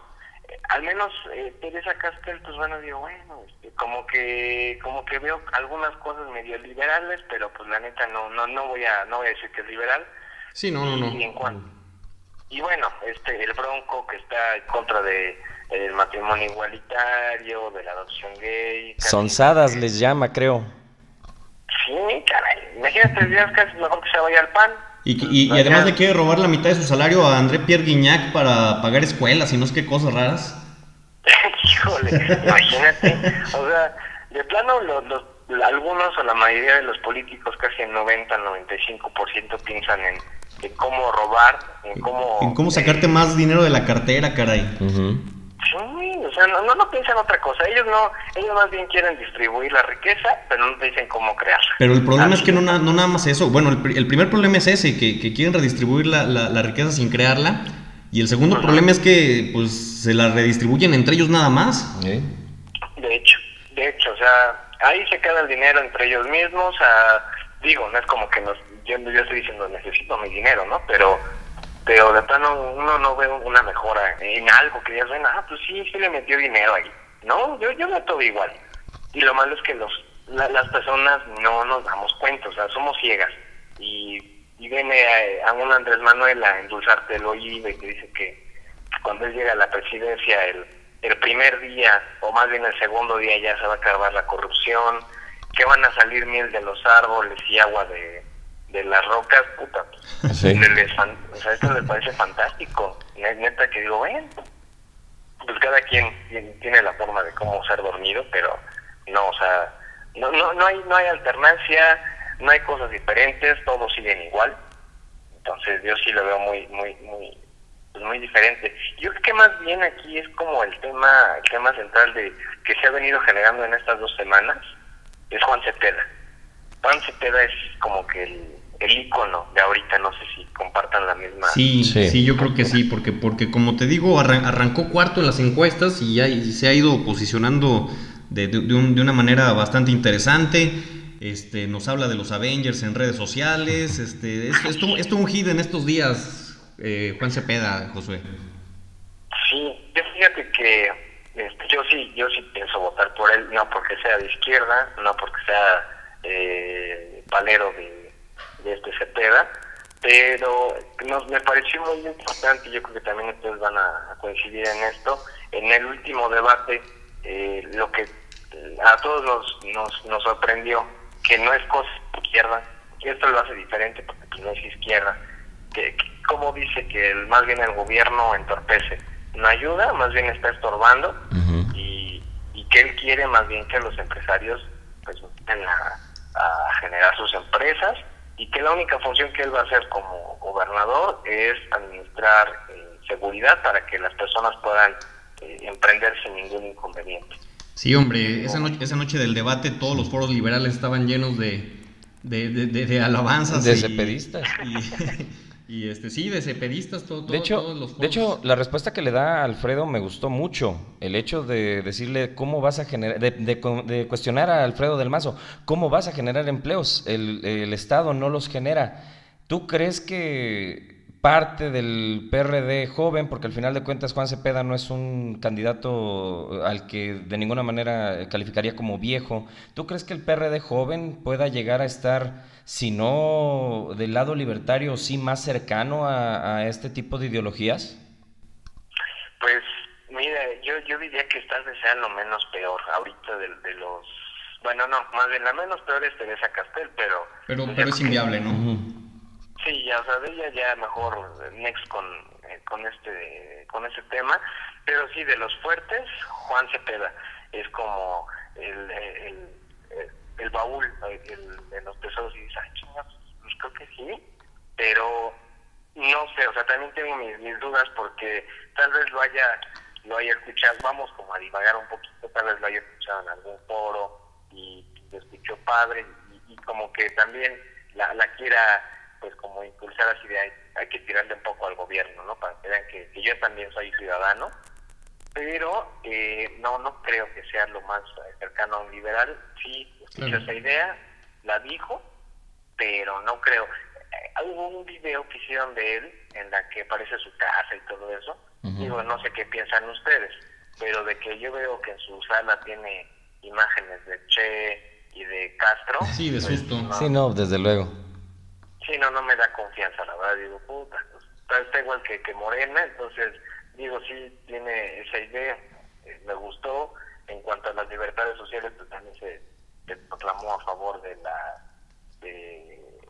al menos eh, Teresa Castel, pues bueno, digo, bueno, este, como que como que veo algunas cosas medio liberales, pero pues la neta no no no voy a no voy a decir que es liberal. Sí, no, no, no. Y, bueno, este el Bronco que está en contra de el matrimonio igualitario, de la adopción gay. Sonsadas les llama, creo. Sí, caray. Imagínate, días casi mejor que se vaya al pan. Y, y, además le quiere robar la mitad de su salario a André Pierre Guignac para pagar escuelas y no sé qué cosas raras. Híjole, imagínate. O sea, de plano, los, algunos o la mayoría de los políticos, casi el 90, 95% piensan en, cómo robar, en cómo... En cómo sacarte más dinero de la cartera, caray. Sí, o sea, no, no, piensan otra cosa. Ellos no, ellos más bien quieren distribuir la riqueza, pero no dicen cómo crearla. Pero el problema es que no, no nada más eso. Bueno, el, el primer problema es ese, que, que quieren redistribuir la, la, riqueza sin crearla. Y el segundo problema es que pues se la redistribuyen entre ellos nada más. De hecho, de hecho, o sea, ahí se queda el dinero entre ellos mismos. Digo, no es como que nos, yo, estoy diciendo necesito mi dinero, ¿no? Pero pero de plano uno no ve una mejora en algo que ya ven, ah, pues sí, sí le metió dinero ahí. No, yo, yo veo todo igual. Y lo malo es que los las personas no nos damos cuenta, o sea, somos ciegas. Y, y viene a, a, un Andrés Manuel a endulzarte el oído y te dice que cuando él llega a la presidencia, el, el primer día, o más bien el segundo día, ya se va a acabar la corrupción, que van a salir miel de los árboles y agua de, de las rocas, puta, pues, o sea, esto les parece fantástico. Neta que digo, bueno, pues cada quien tiene la forma de cómo ser dormido, pero no, o sea, no, no, no hay, no hay alternancia, no hay cosas diferentes, todos siguen igual. Entonces yo sí lo veo muy, muy, muy, pues muy diferente. Yo creo que más bien aquí es como el tema, el tema central de que se ha venido generando en estas dos semanas, es Juan Cepeda. Juan Cepeda es como que el, el icono de ahorita, no sé si compartan la misma. Sí, sí, yo creo que sí, porque, porque como te digo, arrancó cuarto en las encuestas y, ya, se ha ido posicionando de, de, una manera bastante interesante. Este, nos habla de los Avengers en redes sociales. Este, esto, es un hit en estos días, eh, Juan Cepeda, Josué. Sí, yo fíjate que yo sí, yo sí pienso votar por él, no porque sea de izquierda, no porque sea eh, palero de de este Cepeda, pero nos, me pareció muy importante, yo creo que también ustedes van a, coincidir en esto, en el último debate, eh, lo que a todos nos, nos, nos sorprendió, que no es cosa izquierda, que esto lo hace diferente porque pues, no es izquierda, que, como dice que el, más bien el gobierno entorpece, no ayuda, más bien está estorbando y, y que él quiere más bien que los empresarios pues la generar sus empresas y que la única función que él va a hacer como gobernador es administrar eh, seguridad para que las personas puedan eh, emprender sin ningún inconveniente. Sí, hombre, esa noche, esa noche del debate todos los foros liberales estaban llenos de, de, de, de, alabanzas. De cepedistas. Y, este, sí, de cepedistas, todo, de hecho, todos los. De hecho, la respuesta que le da Alfredo me gustó mucho. El hecho de decirle cómo vas a generar, de, de cuestionar a Alfredo del Mazo, cómo vas a generar empleos. El, el Estado no los genera. ¿Tú crees que parte del PRD joven, porque al final de cuentas Juan Cepeda no es un candidato al que de ninguna manera calificaría como viejo. ¿Tú crees que el PRD joven pueda llegar a estar, si no del lado libertario, sí más cercano a, a este tipo de ideologías? Pues mire, yo, yo diría que tal vez sea lo menos peor ahorita de, de los... Bueno, no, más bien la menos peor es Teresa Castel, pero... Pero, pero es inviable, ¿no? Sí, ya, o sea, de ella ya mejor next con, eh, con este con ese tema, pero sí, de los fuertes, Juan Cepeda. Es como el, el, el, el baúl de los tesoros. Y dices, ay, chingados, pues creo que sí, pero no sé, o sea, también tengo mis, mis dudas porque tal vez lo haya lo haya escuchado, vamos como a divagar un poquito, tal vez lo haya escuchado en algún foro y lo escuchó padre. Y, y como que también la, la quiera pues como impulsar así de hay, hay, que tirarle un poco al gobierno, ¿no? Para que vean que, que yo también soy ciudadano, pero eh, no no creo que sea lo más cercano a un liberal. Sí, claro. esa idea, la dijo, pero no creo. Eh, hubo un video que hicieron de él en la que aparece su casa y todo eso. Uh -huh. Digo, no sé qué piensan ustedes, pero de que yo veo que en su sala tiene imágenes de Che y de Castro. Sí, de susto. Pues, no, sí, no, desde luego sí, no, no me da confianza, la verdad, digo, puta, pues, está igual que, que Morena, entonces, digo, sí tiene esa idea, eh, me gustó, en cuanto a las libertades sociales, pues también se, proclamó a favor de la, de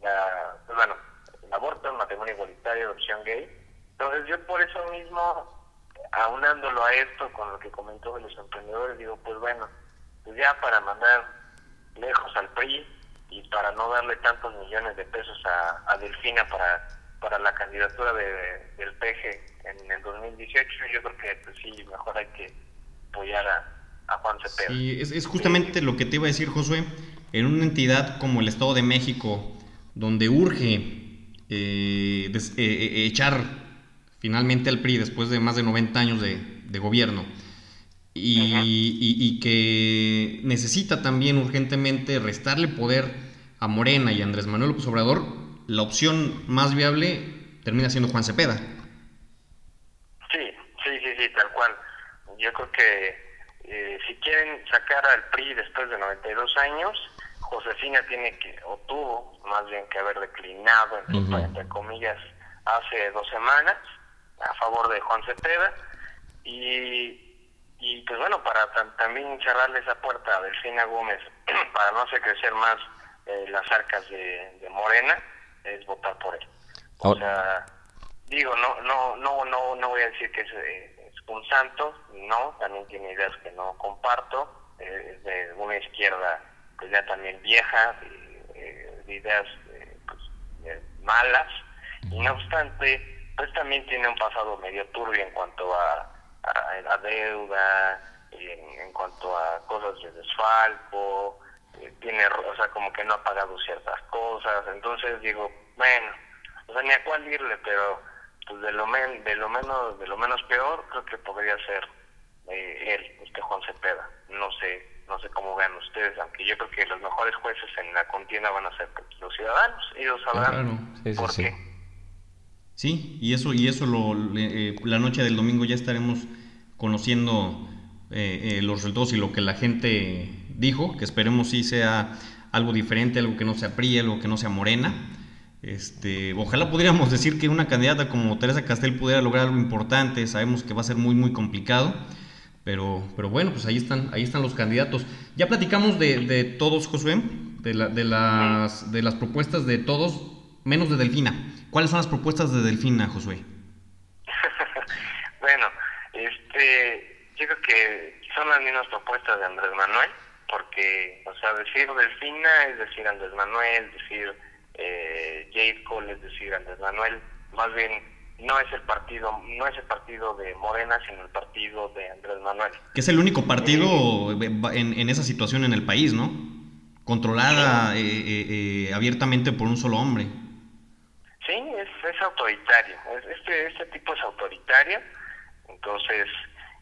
la, pues, bueno, el aborto, el matrimonio igualitario, adopción gay, entonces yo por eso mismo, aunándolo a esto, con lo que comentó de los emprendedores, digo, pues bueno, pues ya para mandar lejos al PRI, y para no darle tantos millones de pesos a, a Delfina para, para la candidatura de, de, del PG en el 2018, yo creo que pues, sí, mejor hay que apoyar a, a Juan Cepeda. Sí, es, es justamente lo que te iba a decir, Josué. En una entidad como el Estado de México, donde urge eh, eh, eh, echar finalmente al PRI después de más de 90 años de, de gobierno, y, uh -huh. y, y, que necesita también urgentemente restarle poder a Morena y a Andrés Manuel López Obrador, la opción más viable termina siendo Juan Cepeda. Sí, sí, sí, sí, tal cual. Yo creo que eh, si quieren sacar al PRI después de 92 años, Josefina tiene que, o tuvo más bien que haber declinado, entre, uh -huh. entre comillas, hace dos semanas a favor de Juan Cepeda y y pues bueno, para también cerrarle esa puerta a Delfina Gómez, para no hacer crecer más eh, las arcas de, de, Morena, es votar por él. O oh. sea, digo, no, no, no, no, no voy a decir que es, es un santo, no, también tiene ideas que no comparto, eh, es de una izquierda pues ya también vieja, eh, de ideas pues, malas, y no obstante, pues también tiene un pasado medio turbio en cuanto a a, a deuda, en, en, cuanto a cosas de desfalco, eh, tiene, o sea, como que no ha pagado ciertas cosas, entonces digo, bueno, o sea, ni a cuál irle, pero pues de lo, men, de lo menos de lo menos peor creo que podría ser eh, él, este Juan Cepeda. No sé, no sé cómo vean ustedes, aunque yo creo que los mejores jueces en la contienda van a ser los ciudadanos, ellos sabrán claro. sí, por sí, qué. Sí. Sí, y eso, y eso lo, eh, la noche del domingo ya estaremos conociendo eh, eh, los resultados y lo que la gente dijo, que esperemos sí sea algo diferente, algo que no sea PRI, algo que no sea Morena. Este, ojalá pudiéramos decir que una candidata como Teresa Castel pudiera lograr algo importante, sabemos que va a ser muy muy complicado, pero, pero bueno, pues ahí están, ahí están los candidatos. Ya platicamos de, todos, Josué, de, las, de las propuestas de todos, menos de Delfina. ¿Cuáles son las propuestas de Delfina, Josué? Este, yo creo que son las mismas propuestas de Andrés Manuel. porque, o sea, decir Delfina es decir Andrés Manuel, decir eh, Jade Cole es decir Andrés Manuel, más bien no es el partido, no es el partido de Morena, sino el partido de Andrés Manuel. Que es el único partido en, en esa situación en el país, ¿no? Controlada eh, eh, eh, abiertamente por un solo hombre. Sí, es, es autoritario. Este, este tipo es autoritario. Entonces,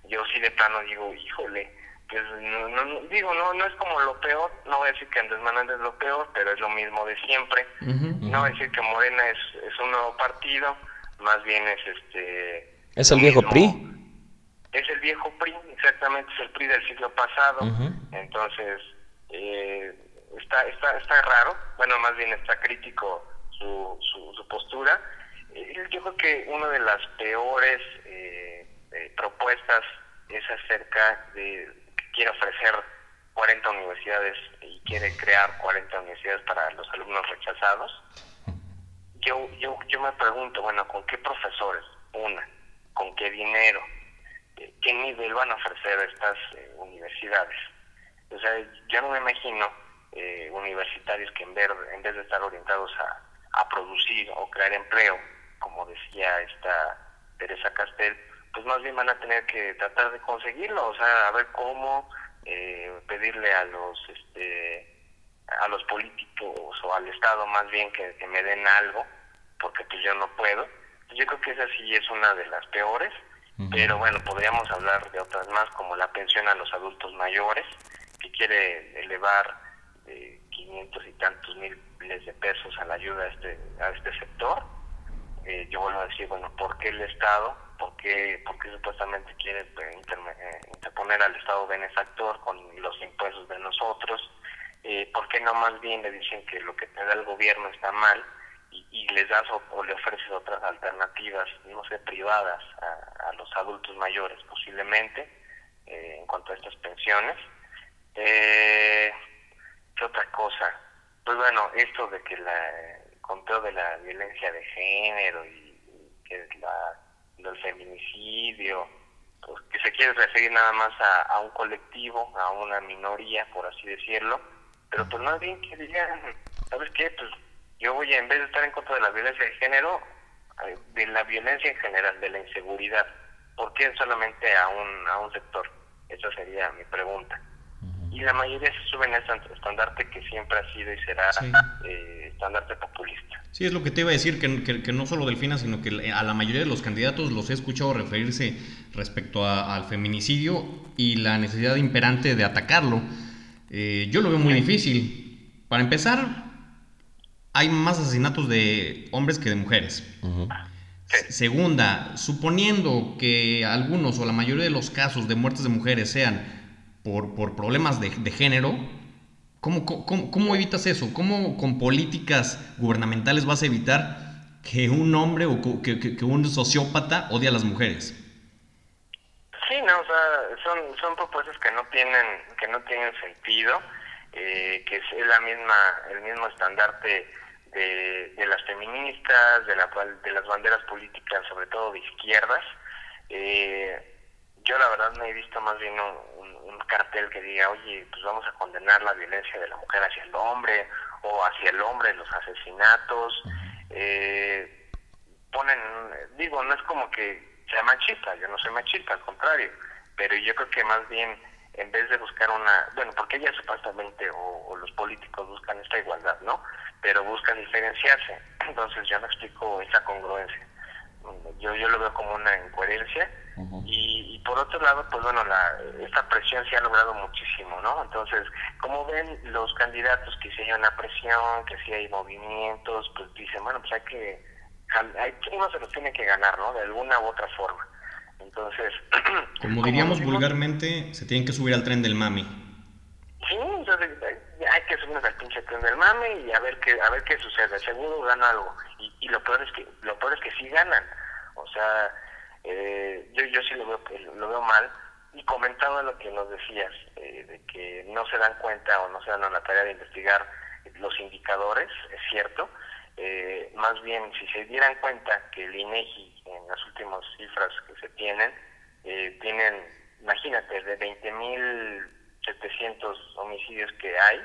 yo sí de plano digo, híjole, pues no, digo, no, no es como lo peor, no voy a decir que Andrés Manuel es lo peor, pero es lo mismo de siempre. No voy a decir que Morena es, es un nuevo partido, más bien es este... ¿Es el viejo PRI? Es el viejo PRI, exactamente, es el PRI del siglo pasado. Entonces, eh, está, está, está raro, bueno, más bien está crítico su, su, postura. Eh, yo creo que una de las peores eh, propuestas es acerca de que quiere ofrecer 40 universidades y quiere crear 40 universidades para los alumnos rechazados yo, yo, yo me pregunto, bueno, ¿con qué profesores? Una, ¿con qué dinero? Eh, ¿Qué nivel van a ofrecer estas eh, universidades? O sea, yo no me imagino eh, universitarios que en, ver, en vez de estar orientados a, a producir o crear empleo, como decía esta Teresa Castel, pues más bien van a tener que tratar de conseguirlo, o sea, a ver cómo pedirle a los este a los políticos o al Estado más bien que, que me den algo porque pues yo no puedo. Yo creo que esa sí es una de las peores, pero bueno, podríamos hablar de otras más, como la pensión a los adultos mayores, que quiere elevar de 500 y tantos miles de pesos a la ayuda a este, a este sector. Eh, yo vuelvo a decir, bueno, ¿por qué el Estado? ¿Por qué, supuestamente quiere eh, eh, interponer al Estado benefactor con los impuestos de nosotros? Eh, ¿Por qué no más bien le dicen que lo que te da el gobierno está mal? y, les das o, le ofreces otras alternativas, no sé, privadas a, los adultos mayores posiblemente eh, en cuanto a estas pensiones. Eh, ¿Qué otra cosa? Pues bueno, esto de que la, el conteo de la violencia de género y, que la, el feminicidio, pues que se quiere referir nada más a, a, un colectivo, a una minoría, por así decirlo, pero pues más bien que digan, ¿sabes qué? Pues yo voy, en vez de estar en contra de la violencia de género, eh, de la violencia en general, de la inseguridad, ¿por qué solamente a un, a un sector? Esa sería mi pregunta. Y la mayoría se suben a ese estandarte que siempre ha sido y será eh, estandarte populista. Sí, es lo que te iba a decir, que, que, no solo Delfina, sino que a la mayoría de los candidatos los he escuchado referirse respecto al feminicidio y la necesidad imperante de atacarlo. Eh, yo lo veo muy difícil. Para empezar, hay más asesinatos de hombres que de mujeres. Segunda, suponiendo que algunos o la mayoría de los casos de muertes de mujeres sean por, por problemas de, género, ¿cómo, cómo, evitas eso? ¿Cómo con políticas gubernamentales vas a evitar que un hombre o que, un sociópata odie a las mujeres? Sí, no, o sea, son, son propuestas que no tienen, que no tienen sentido, eh, que es la misma, el mismo estandarte de, las feministas, de, la, de las banderas políticas, sobre todo de izquierdas. Eh, yo la verdad no he visto más bien un, cartel que diga, oye, pues vamos a condenar la violencia de la mujer hacia el hombre o hacia el hombre, los asesinatos. Eh, ponen, digo, no es como que sea machista, yo no soy machista, al contrario, pero yo creo que más bien en vez de buscar una, bueno, porque ella supuestamente o los políticos buscan esta igualdad, ¿no? pero buscan diferenciarse. Entonces yo no explico esa congruencia. Yo, yo lo veo como una incoherencia y, por otro lado, pues bueno, la, esta presión se ha logrado muchísimo, ¿no? Entonces, como ven los candidatos que si hay una presión, que si hay movimientos, pues dicen, bueno, pues hay que, hay, uno se los tiene que ganar, ¿no? De alguna u otra forma. Entonces... Como diríamos vulgarmente, se tienen que subir al tren del mami. Sí, entonces hay que subirnos al pinche tren del mame y a ver qué a ver qué sucede seguro gana algo y, y lo peor es que lo peor es que sí ganan o sea eh, yo yo sí lo veo lo veo mal y comentando lo que nos decías eh, de que no se dan cuenta o no se dan a la tarea de investigar los indicadores es cierto eh, más bien si se dieran cuenta que el INEGI en las últimas cifras que se tienen tienen imagínate de 20 mil 700 homicidios que hay,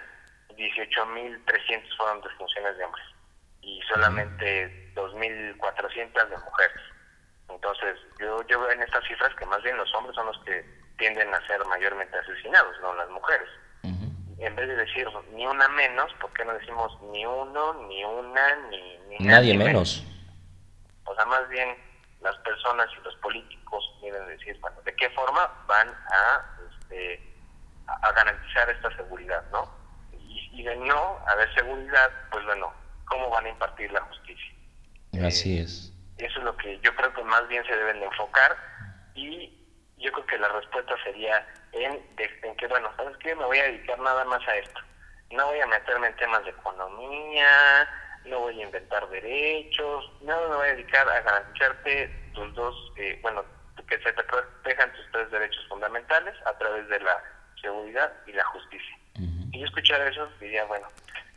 18.300 fueron defunciones de hombres y solamente 2.400 de mujeres. Entonces, yo, yo veo en estas cifras que más bien los hombres son los que tienden a ser mayormente asesinados, no las mujeres. En vez de decir ni una menos, ¿por qué no decimos ni uno, ni una, ni, nadie, menos? O sea, más bien las personas y los políticos deben decir, bueno, ¿de qué forma van a, este, a garantizar esta seguridad, no? Y, y de no haber seguridad, pues bueno, ¿cómo van a impartir la justicia? Así eh, es. Eso es lo que yo creo que más bien se deben de enfocar y yo creo que la respuesta sería en, en que, bueno, ¿sabes qué? Me voy a dedicar nada más a esto. No voy a meterme en temas de economía, no voy a inventar derechos, no me voy a dedicar a garantizarte tus dos, eh, bueno, que se te protejan tus tres derechos fundamentales a través de la seguridad y la justicia. Y yo escuchar eso diría, bueno,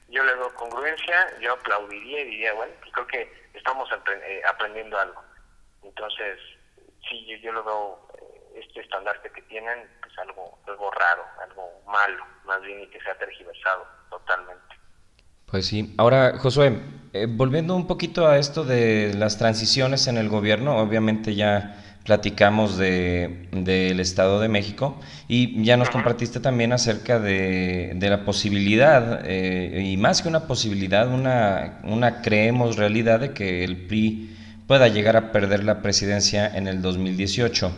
yo le doy congruencia, yo aplaudiría y diría, bueno, pues creo que estamos eh, aprendiendo algo. Entonces, sí, yo, yo lo veo, eh, este estandarte que tienen, pues algo, algo raro, algo malo, más bien y que se ha tergiversado totalmente. Pues sí. Ahora, Josué, eh, volviendo un poquito a esto de las transiciones en el gobierno, obviamente ya platicamos de, del Estado de México y ya nos compartiste también acerca de, de la posibilidad, eh, y más que una posibilidad, una, una creemos realidad de que el PRI pueda llegar a perder la presidencia en el 2018.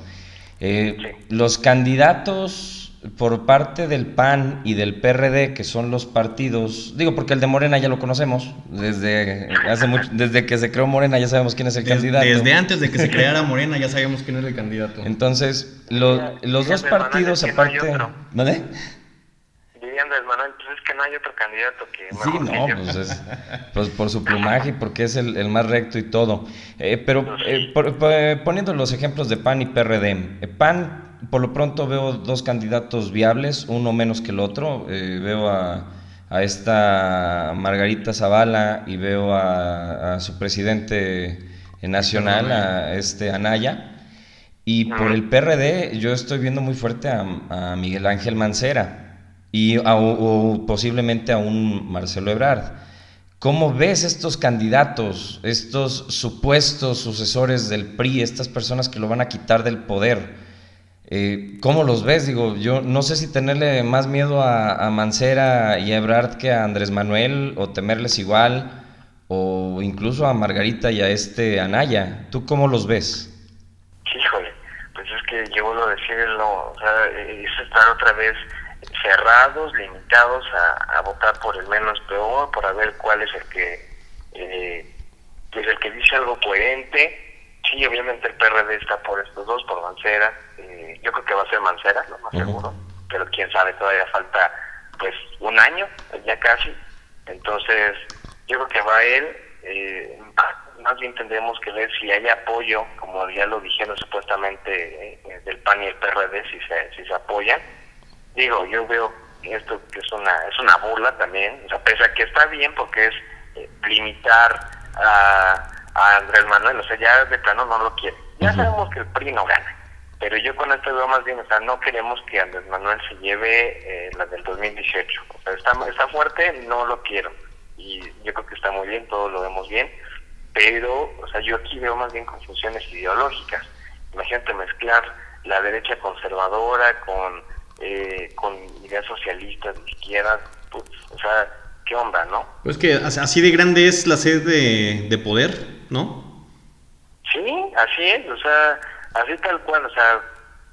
Eh, los candidatos por parte del PAN y del PRD, que son los partidos, digo porque el de Morena ya lo conocemos, desde hace mucho, desde que se creó Morena ya sabemos quién es el candidato. Desde antes de que se creara Morena ya sabemos quién es el candidato. Entonces, los dos partidos aparte... ¿Vale? Dirían Manuel, que no hay otro candidato que... Sí, no, pues es pues por su plumaje y porque es el, el más recto y todo. Eh, pero pues eh, poniendo los ejemplos de PAN y PRD, eh, PAN por lo pronto veo dos candidatos viables, uno menos que el otro. Eh, veo a, esta Margarita Zavala y veo a, su presidente nacional, a este Anaya. Y por el PRD yo estoy viendo muy fuerte a, Miguel Ángel Mancera y o posiblemente a un Marcelo Ebrard. ¿Cómo ves estos candidatos, estos supuestos sucesores del PRI, estas personas que lo van a quitar del poder? Eh, ¿Cómo los ves? Digo, yo no sé si tenerle más miedo a, Mancera y a Ebrard que a Andrés Manuel, o temerles igual, o incluso a Margarita y a este Anaya. ¿Tú cómo los ves? Híjole, pues es que yo vuelvo a decirlo, o sea, es estar otra vez cerrados, limitados a, votar por el menos peor, para ver cuál es el que, eh, pues el que dice algo coherente. Sí, obviamente el PRD está por estos dos, por Mancera, eh, yo creo que va a ser Mancera, lo más seguro, pero quién sabe, todavía falta pues un año, ya casi. Entonces, yo creo que va él. Eh, más bien tendremos que ver si hay apoyo, como ya lo dijeron supuestamente eh, del PAN y el PRD, si se, si se apoyan. Digo, yo veo esto que es una es una burla también, o sea, pese a que está bien porque es limitar a, a Andrés Manuel, o sea, ya de plano no lo quiere. Ya sabemos que el PRI no gana pero yo con esto veo más bien, o sea, no queremos que Andrés Manuel se lleve eh, la del 2018. O sea, está, está fuerte, no lo quiero. Y yo creo que está muy bien, todos lo vemos bien. Pero, o sea, yo aquí veo más bien confusiones ideológicas. Imagínate mezclar la derecha conservadora con, eh, con ideas socialistas, ni siquiera, pues, o sea, ¿qué onda, no? Pues que así de grande es la sed de, de poder, ¿no? Sí, así es, o sea así tal cual, o sea,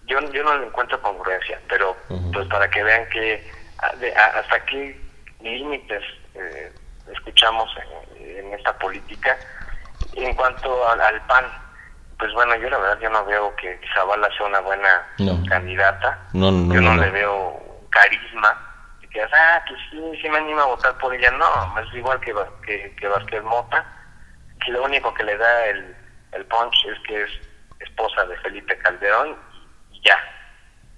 yo, yo no le encuentro congruencia, pero pues para que vean que hasta qué límites eh, escuchamos en, esta política. En cuanto al, PAN, pues bueno, yo la verdad yo no veo que Zavala sea una buena candidata. No, yo no, le veo carisma. Y que ah, que sí, sí me anima a votar por ella. No, es igual que, que, que Vázquez Mota, que lo único que le da el, el punch es que es esposa de Felipe Calderón y ya.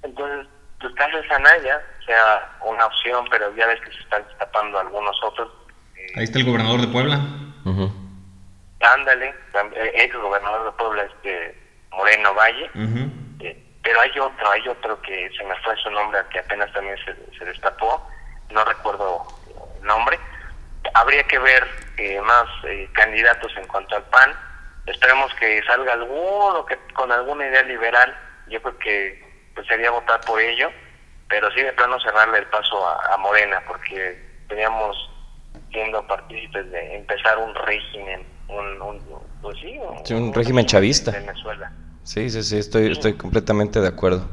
Entonces, pues tal vez Anaya sea una opción, pero ya ves que se están destapando algunos otros. Eh, Ahí está el gobernador de Puebla. Ándale, ex gobernador de Puebla, este Moreno Valle. Eh, pero hay otro, hay otro que se me fue su nombre, que apenas también se, se destapó, no recuerdo el nombre. Habría que ver eh, más eh, candidatos en cuanto al PAN. Esperemos que salga alguno que con alguna idea liberal. Yo creo que pues, sería votar por ello, pero sí de plano cerrarle el paso a, Morena, porque teníamos siendo partícipes de empezar un régimen, un, un pues sí, un, régimen chavista. Venezuela. Sí, sí, sí, estoy, estoy completamente de acuerdo.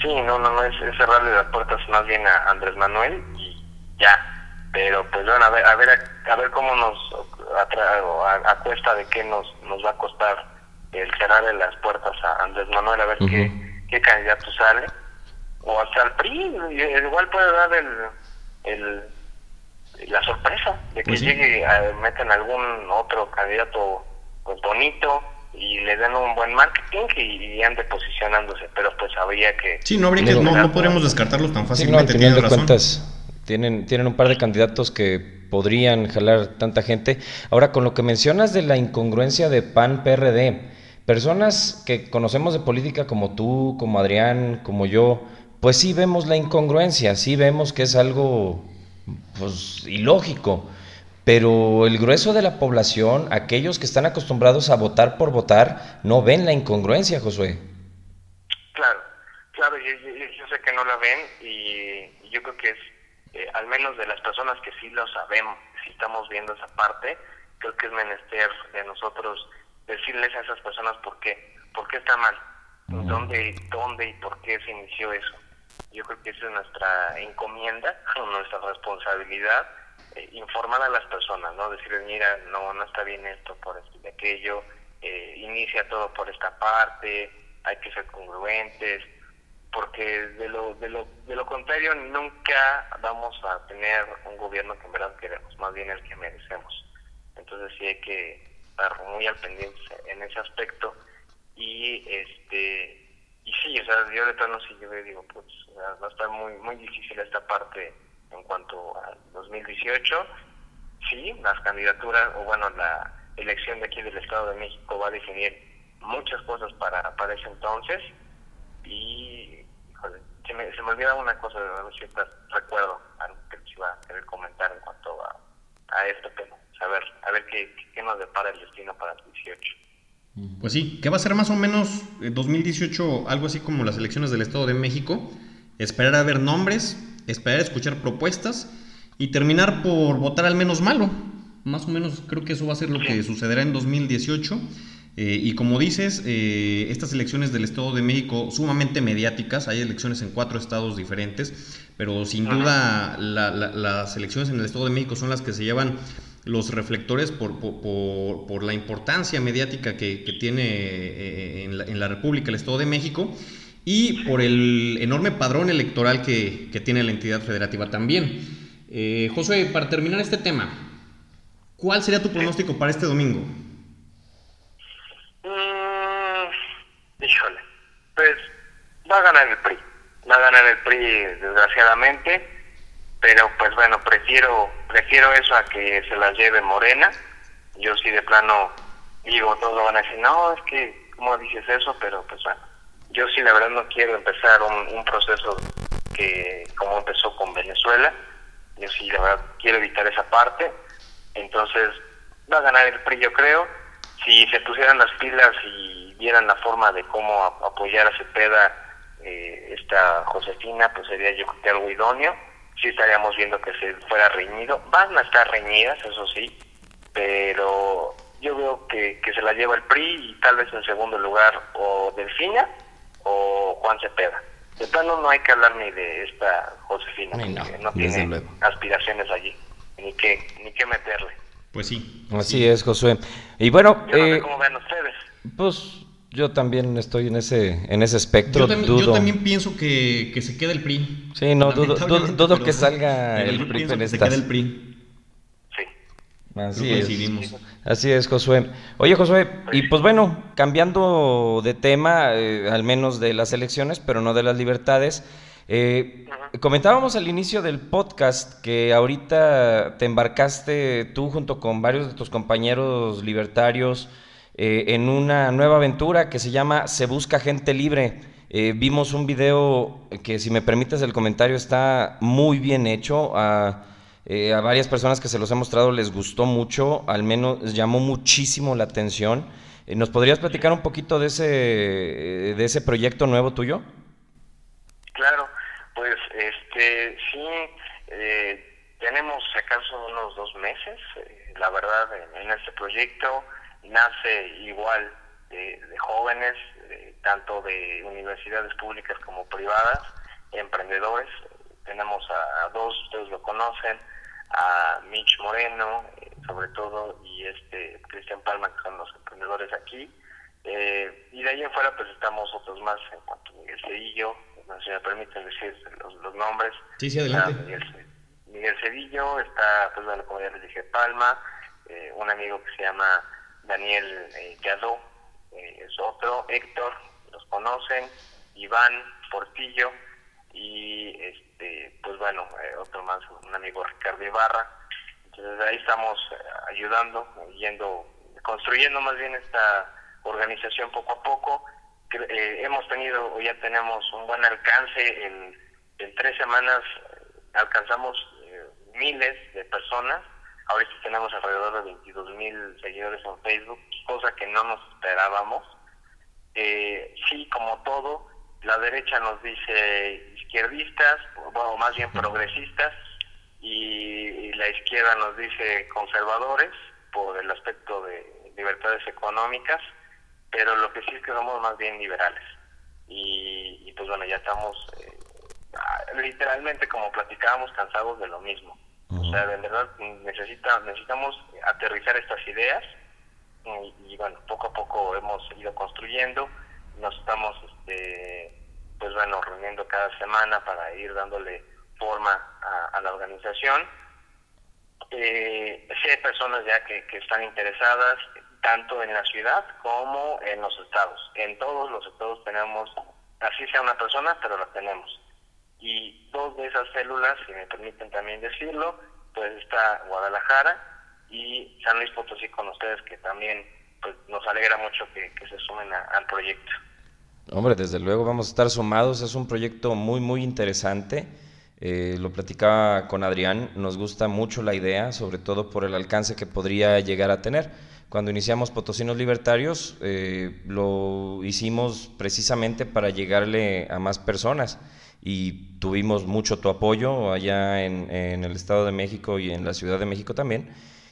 Sí, no, no, no, es, cerrarle las puertas más bien a Andrés Manuel y ya. Pero pues bueno, a ver, a ver, a, ver cómo nos, a, a, cuesta de qué nos, nos va a costar el cerrarle las puertas a Andrés Manuel, a ver qué, qué candidato sale. O hasta el PRI, igual puede dar el, el la sorpresa de que pues llegue, a, metan algún otro candidato pues bonito, y le den un buen marketing y, ande posicionándose, pero pues habría que... Sí, no, habría que, no, no podríamos descartarlos tan fácilmente. Sí, no, cuentas, tienen, tienen un par de candidatos que podrían jalar tanta gente. Ahora, con lo que mencionas de la incongruencia de PAN-PRD, personas que conocemos de política como tú, como Adrián, como yo, pues sí vemos la incongruencia, sí vemos que es algo pues ilógico. Pero el grueso de la población, aquellos que están acostumbrados a votar por votar, no ven la incongruencia, Josué. Claro, claro, yo, yo, sé que no la ven y yo creo que es, eh, al menos de las personas que sí lo sabemos, si estamos viendo esa parte, creo que es menester de nosotros decirles a esas personas por qué, por qué está mal, dónde, dónde y por qué se inició eso. Yo creo que esa es nuestra encomienda, nuestra responsabilidad eh, informar a las personas, ¿no? Decirles, mira, no, no está bien esto por esto y aquello, eh, inicia todo por esta parte, hay que ser congruentes, porque de lo, de lo, de lo contrario nunca vamos a tener un gobierno que en verdad queremos, más bien el que merecemos. Entonces sí hay que estar muy al pendiente en ese aspecto y este y sí, o sea, yo de plano sí yo digo, pues va a estar muy muy difícil esta parte en cuanto al 2018, sí, las candidaturas, o bueno, la elección de aquí del Estado de México va a definir muchas cosas para, para ese entonces. Y, se me, se me olvida una cosa, a ver si recuerdo algo que se iba a querer comentar en cuanto a, a esto, pero a ver, a ver qué, qué nos depara el destino para el 18. Pues sí, que va a ser más o menos 2018 eh, algo así como las elecciones del Estado de México. Esperar a ver nombres, esperar a escuchar propuestas y terminar por votar al menos malo. Más o menos creo que eso va a ser lo que sucederá en 2018. Eh, y como dices, eh, estas elecciones del Estado de México sumamente mediáticas, hay elecciones en cuatro estados diferentes, pero sin duda las elecciones en el Estado de México son las que se llevan los reflectores por, por, la importancia mediática que, tiene eh, en, la, en la República el Estado de México y por el enorme padrón electoral que, tiene la entidad federativa también. Eh, José, para terminar este tema, ¿cuál sería tu pronóstico para este domingo? Mm, híjole, pues va a ganar el PRI, va a ganar el PRI desgraciadamente, pero pues bueno, prefiero, prefiero eso a que se la lleve Morena. Yo sí de plano digo, todos van a decir, no, es que, ¿cómo dices eso? Pero pues bueno yo sí, la verdad, no quiero empezar un, proceso que como empezó con Venezuela. Yo sí, la verdad, quiero evitar esa parte. Entonces, va a ganar el PRI, yo creo. Si se pusieran las pilas y vieran la forma de cómo apoyar a Cepeda, eh, esta Josefina, pues sería yo creo que algo idóneo. Sí estaríamos viendo que se fuera reñido. Van a estar reñidas, eso sí, pero yo veo que, que se la lleva el PRI y tal vez en segundo lugar o Delfina o Juan Cepeda. De plano no hay que hablar ni de esta Josefina, no, no tiene aspiraciones allí, ni que, ni que meterle. Pues sí. Así es, Josué. Y bueno, eh, ¿cómo ven ustedes? Pues yo también estoy en ese en ese espectro. Yo, también, pienso que, que, se quede el PRI. Sí, no, dudo, dudo, que salga el PRI en Se quede el PRI. Así es. Así es, Josué. Oye, Josué, y pues bueno, cambiando de tema, eh, al menos de las elecciones, pero no de las libertades, eh, comentábamos al inicio del podcast que ahorita te embarcaste tú junto con varios de tus compañeros libertarios eh, en una nueva aventura que se llama Se Busca Gente Libre. Eh, vimos un video que, si me permites el comentario, está muy bien hecho. A, eh, a varias personas que se los he mostrado les gustó mucho, al menos llamó muchísimo la atención. Eh, ¿Nos podrías platicar un poquito de ese, de ese proyecto nuevo tuyo? Claro, pues este sí, tenemos acaso unos dos meses, la verdad, en, este proyecto nace igual de, de jóvenes, tanto de universidades públicas como privadas, emprendedores. Tenemos a, dos, ustedes lo conocen, a Mitch Moreno, eh, sobre todo, y este Cristian Palma, que son los emprendedores aquí. Eh, y de ahí en fuera, pues estamos otros más, en cuanto a Miguel Cedillo, no sé si me permiten decir los, nombres. Sí, sí, adelante. Miguel, Cedillo, está, pues bueno, como ya les dije, Palma, eh, un amigo que se llama Daniel eh, Yadó, es otro, Héctor, los conocen, Iván Portillo y este pues bueno, eh, otro más, un amigo Ricardo Ibarra. Entonces ahí estamos eh, ayudando, yendo, construyendo más bien esta organización poco a poco. Eh, hemos tenido, o ya tenemos un buen alcance, en, en tres semanas alcanzamos miles de personas. Ahorita tenemos alrededor de 22 mil seguidores en Facebook, cosa que no nos esperábamos eh, sí, como todo, la derecha nos dice izquierdistas, o más bien progresistas, y, la izquierda nos dice conservadores por el aspecto de libertades económicas, pero lo que sí es que somos más bien liberales. Y, pues bueno, ya estamos eh, literalmente, como platicábamos, cansados de lo mismo. O sea, de verdad necesita, necesitamos aterrizar estas ideas y, bueno, poco a poco hemos ido construyendo, nos estamos, este, pues bueno, reuniendo cada semana para ir dándole forma a, la organización. Eh, hay personas ya que, que están interesadas tanto en la ciudad como en los estados. En todos los estados tenemos, así sea una persona, pero la tenemos. Y dos de esas células, si me permiten también decirlo, pues está Guadalajara, y San Luis Potosí con ustedes, que también pues, nos alegra mucho que, se sumen al proyecto. Hombre, desde luego vamos a estar sumados, es un proyecto muy, muy interesante. Eh, lo platicaba con Adrián, nos gusta mucho la idea, sobre todo por el alcance que podría llegar a tener. Cuando iniciamos Potosinos Libertarios, eh, lo hicimos precisamente para llegarle a más personas y tuvimos mucho tu apoyo allá en, el Estado de México y en la Ciudad de México también.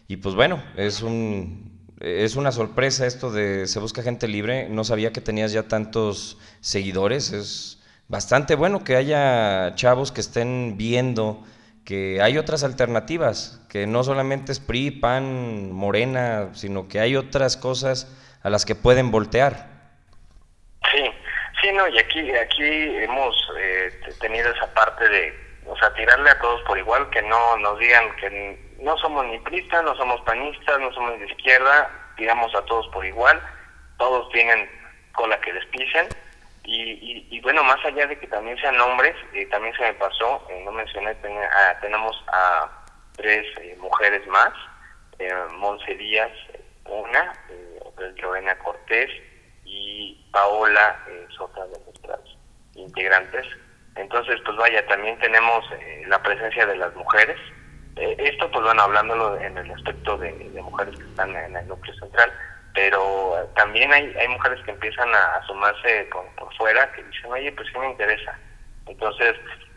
Y pues bueno, es un es una sorpresa esto de Se Busca Gente Libre. No sabía que tenías ya tantos seguidores. Es bastante bueno que haya chavos que estén viendo que hay otras alternativas, que no solamente es PRI, PAN, Morena, sino que hay otras cosas a las que pueden voltear. Y aquí, aquí hemos eh, tenido esa parte de, o sea, tirarle a todos por igual, que no nos digan que no somos ni pristas, no somos panistas, no somos de izquierda, tiramos a todos por igual, todos tienen cola que les pisen. Y, bueno, más allá de que también sean hombres, eh, también se me pasó, eh, no mencioné, ah, tenemos a tres eh, mujeres más, eh, Monse Díaz, una, otra es Lorena Cortés y Paola es otra de nuestras integrantes. Entonces, pues vaya, también tenemos la presencia de las mujeres, eh, esto, pues bueno, hablándolo en el aspecto de, mujeres que están en el núcleo central, pero también hay, hay mujeres que empiezan a, sumarse por, fuera, que dicen, oye, pues sí me interesa. Entonces,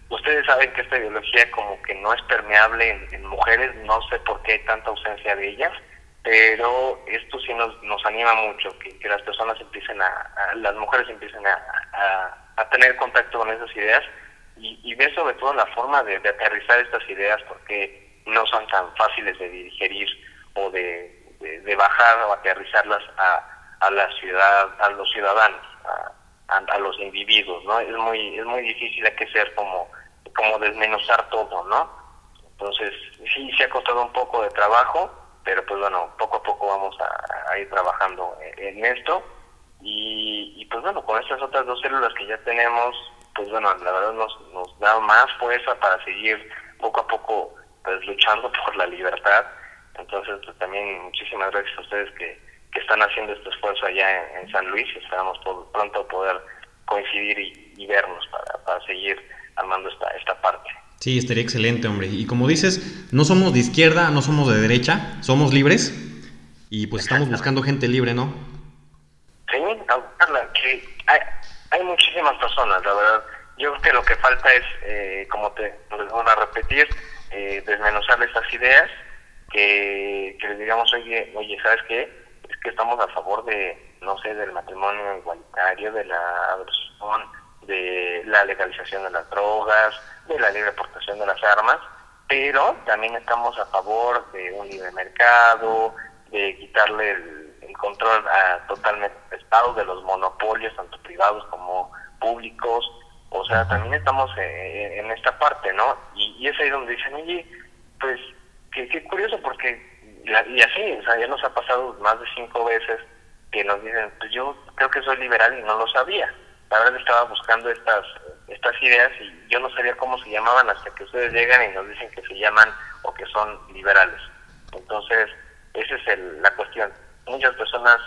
ustedes saben que esta ideología como que no es permeable en, mujeres, no sé por qué hay tanta ausencia de ellas, pero esto sí nos, nos anima mucho, que, las personas empiecen a, las mujeres empiecen a, a, tener contacto con esas ideas y, y ver sobre todo la forma de, aterrizar estas ideas, porque no son tan fáciles de digerir o de, de, bajar o aterrizarlas a, a la ciudad, a los ciudadanos, a, a, los individuos, ¿no? Es muy, es muy difícil, hay que ser como, como desmenuzar todo, ¿no? Entonces, sí, se ha costado un poco de trabajo, pero pues bueno, poco a poco vamos a, ir trabajando en esto. Y, y, pues bueno, con estas otras dos células que ya tenemos, pues bueno, la verdad nos, nos da más fuerza para seguir poco a poco pues luchando por la libertad. Entonces, pues también muchísimas gracias a ustedes que, que están haciendo este esfuerzo allá en, San Luis. Esperamos pronto poder coincidir y, vernos para, para, seguir armando esta, esta parte. Sí, estaría excelente, hombre. Y como dices, no somos de izquierda, no somos de derecha, somos libres y pues estamos buscando gente libre, ¿no? Sí, que hay, hay muchísimas personas, la verdad. Yo creo que lo que falta es, eh, como te voy a repetir, eh, desmenuzar estas ideas, que, que les digamos, oye, oye, ¿sabes qué? Es que estamos a favor de, no sé, del matrimonio igualitario, de la adopción, de la legalización de las drogas, de la libre aportación de las armas, pero también estamos a favor de un libre mercado, de quitarle el, control a, totalmente al Estado, de los monopolios, tanto privados como públicos, o sea, también estamos eh, en esta parte, ¿no? Y, y, es ahí donde dicen, oye, pues, qué, curioso, porque, y así, o sea, ya nos ha pasado más de cinco veces que nos dicen, pues yo creo que soy liberal y no lo sabía. La verdad estaba buscando estas estas ideas y yo no sabía cómo se llamaban hasta que ustedes llegan y nos dicen que se llaman o que son liberales. Entonces, esa es la cuestión. Muchas personas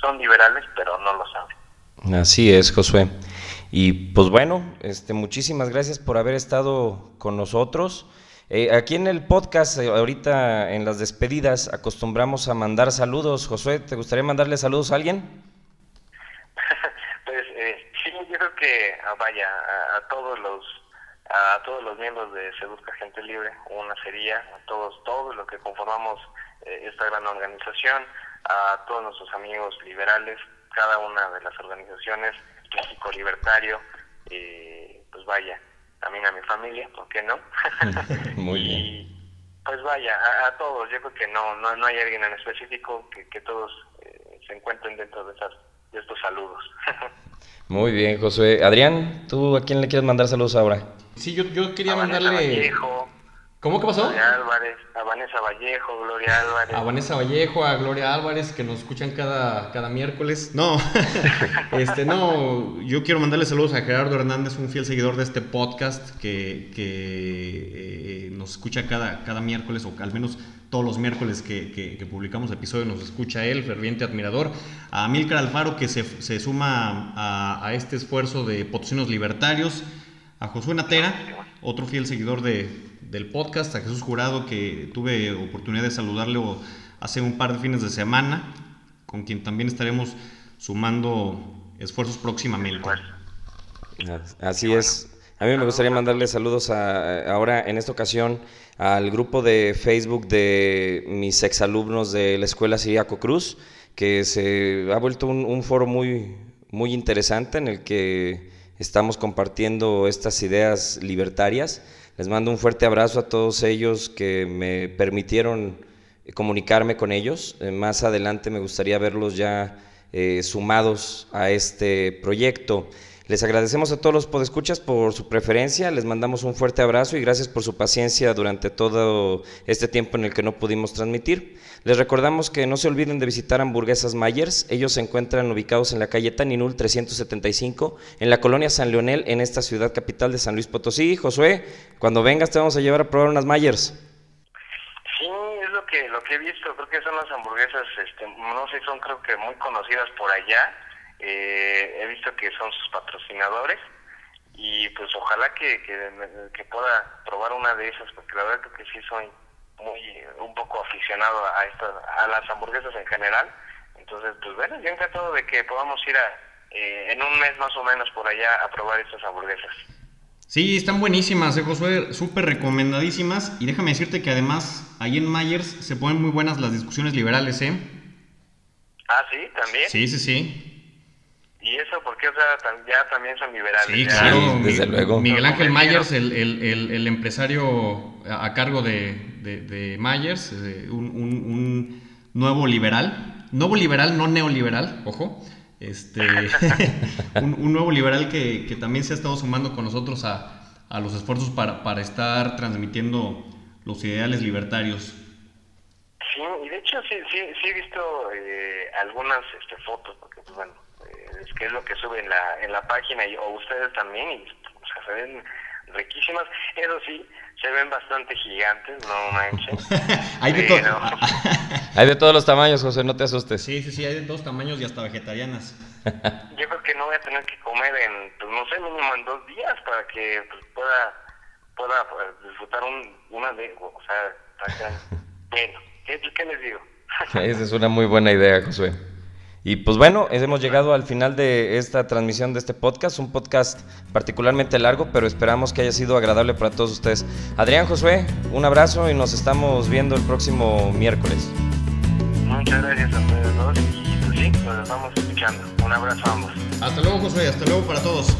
son liberales, pero no lo saben. Así es, Josué. Y pues bueno, este, muchísimas gracias por haber estado con nosotros. Eh, aquí en el podcast, eh, ahorita en las despedidas, acostumbramos a mandar saludos. Josué, ¿te gustaría mandarle saludos a alguien? pues eh, sí, yo creo que ah, vaya a, todos los a todos los miembros de Se Busca Gente Libre, una sería a todos, todos los que conformamos esta gran organización, a todos nuestros amigos liberales, cada una de las organizaciones, México Libertario, pues vaya, también a mi familia, ¿por qué no? Muy bien. pues vaya, a, todos, yo creo que no, no, no hay alguien en específico que, que todos eh, se encuentren dentro de, esas, de estos saludos. Muy bien, Josué. Adrián, ¿tú a quién le quieres mandar saludos ahora? Sí, yo, yo quería mandarle... ¿Cómo que pasó? Álvarez, a Vanessa Vallejo, Gloria Álvarez. A Vanessa Vallejo, a Gloria Álvarez, que nos escuchan cada, cada miércoles. No, este, no, yo quiero mandarle saludos a Gerardo Hernández, un fiel seguidor de este podcast que, que eh, nos escucha cada, cada miércoles, o al menos todos los miércoles que, que, publicamos episodio nos escucha él, ferviente admirador. A Milcar Alfaro, que se, se suma a, a, este esfuerzo de potosinos libertarios. A Josué Natera, otro fiel seguidor de, del podcast, a Jesús Jurado, que tuve oportunidad de saludarle hace un par de fines de semana, con quien también estaremos sumando esfuerzos próximamente. Así es. A mí me gustaría mandarle saludos a, ahora, en esta ocasión, al grupo de Facebook de mis exalumnos de la Escuela Siriaco Cruz, que se ha vuelto un, un foro muy, muy interesante en el que estamos compartiendo estas ideas libertarias les mando un fuerte abrazo a todos ellos que me permitieron comunicarme con ellos. Eh, más adelante me gustaría verlos ya eh, sumados a este proyecto. Les agradecemos a todos los podescuchas por su preferencia, les mandamos un fuerte abrazo y gracias por su paciencia durante todo este tiempo en el que no pudimos transmitir. Les recordamos que no se olviden de visitar Hamburguesas Myers, ellos se encuentran ubicados en la calle Taninul 375, en la colonia San Leonel, en esta ciudad capital de San Luis Potosí. Josué, cuando vengas te vamos a llevar a probar unas Myers. Sí, es lo que, lo que he visto, creo que son las hamburguesas, este, no sé, son creo que muy conocidas por allá eh, he visto que son sus patrocinadores y pues ojalá que, que, pueda probar una de esas porque la verdad que sí soy muy un poco aficionado a estas a las hamburguesas en general entonces pues bueno yo encantado de que podamos ir a eh, en un mes más o menos por allá a probar estas hamburguesas Sí, están buenísimas, eh, Josué, súper recomendadísimas. Y déjame decirte que además ahí en Myers se ponen muy buenas las discusiones liberales, ¿eh? Ah, sí, también. Sí, sí, sí. Y eso porque o sea, ya también son liberales. Sí, claro, desde luego. Miguel Ángel Myers, el, el, el, empresario a cargo de, de, Myers, eh, un, un, nuevo liberal. Nuevo liberal, no neoliberal, ojo. Este, un, nuevo liberal que, que, también se ha estado sumando con nosotros a, a los esfuerzos para, para estar transmitiendo los ideales libertarios. Sí, y de hecho sí, sí, sí he visto eh, algunas este, fotos, porque pues bueno, que es lo que sube en la, en la página, y, o ustedes también, y se ven riquísimas. Eso sí, se ven bastante gigantes, no manches. hay, de hay de todos los tamaños, José, no te asustes. Sí, sí, sí, hay de todos tamaños y hasta vegetarianas. Yo creo que no voy a tener que comer en, pues no sé, mínimo en dos días para que pues, pueda pueda pues, disfrutar un, una de, o sea, bueno, ¿qué, ¿qué les digo? Esa es una muy buena idea, Josué. Y pues bueno, hemos llegado al final de esta transmisión de este podcast, un podcast particularmente largo, pero esperamos que haya sido agradable para todos ustedes. Adrián, Josué, un abrazo y nos estamos viendo el próximo miércoles. Muchas gracias a ustedes dos y pues sí, nos estamos escuchando. Un abrazo a ambos. Hasta luego, Josué, hasta luego para todos.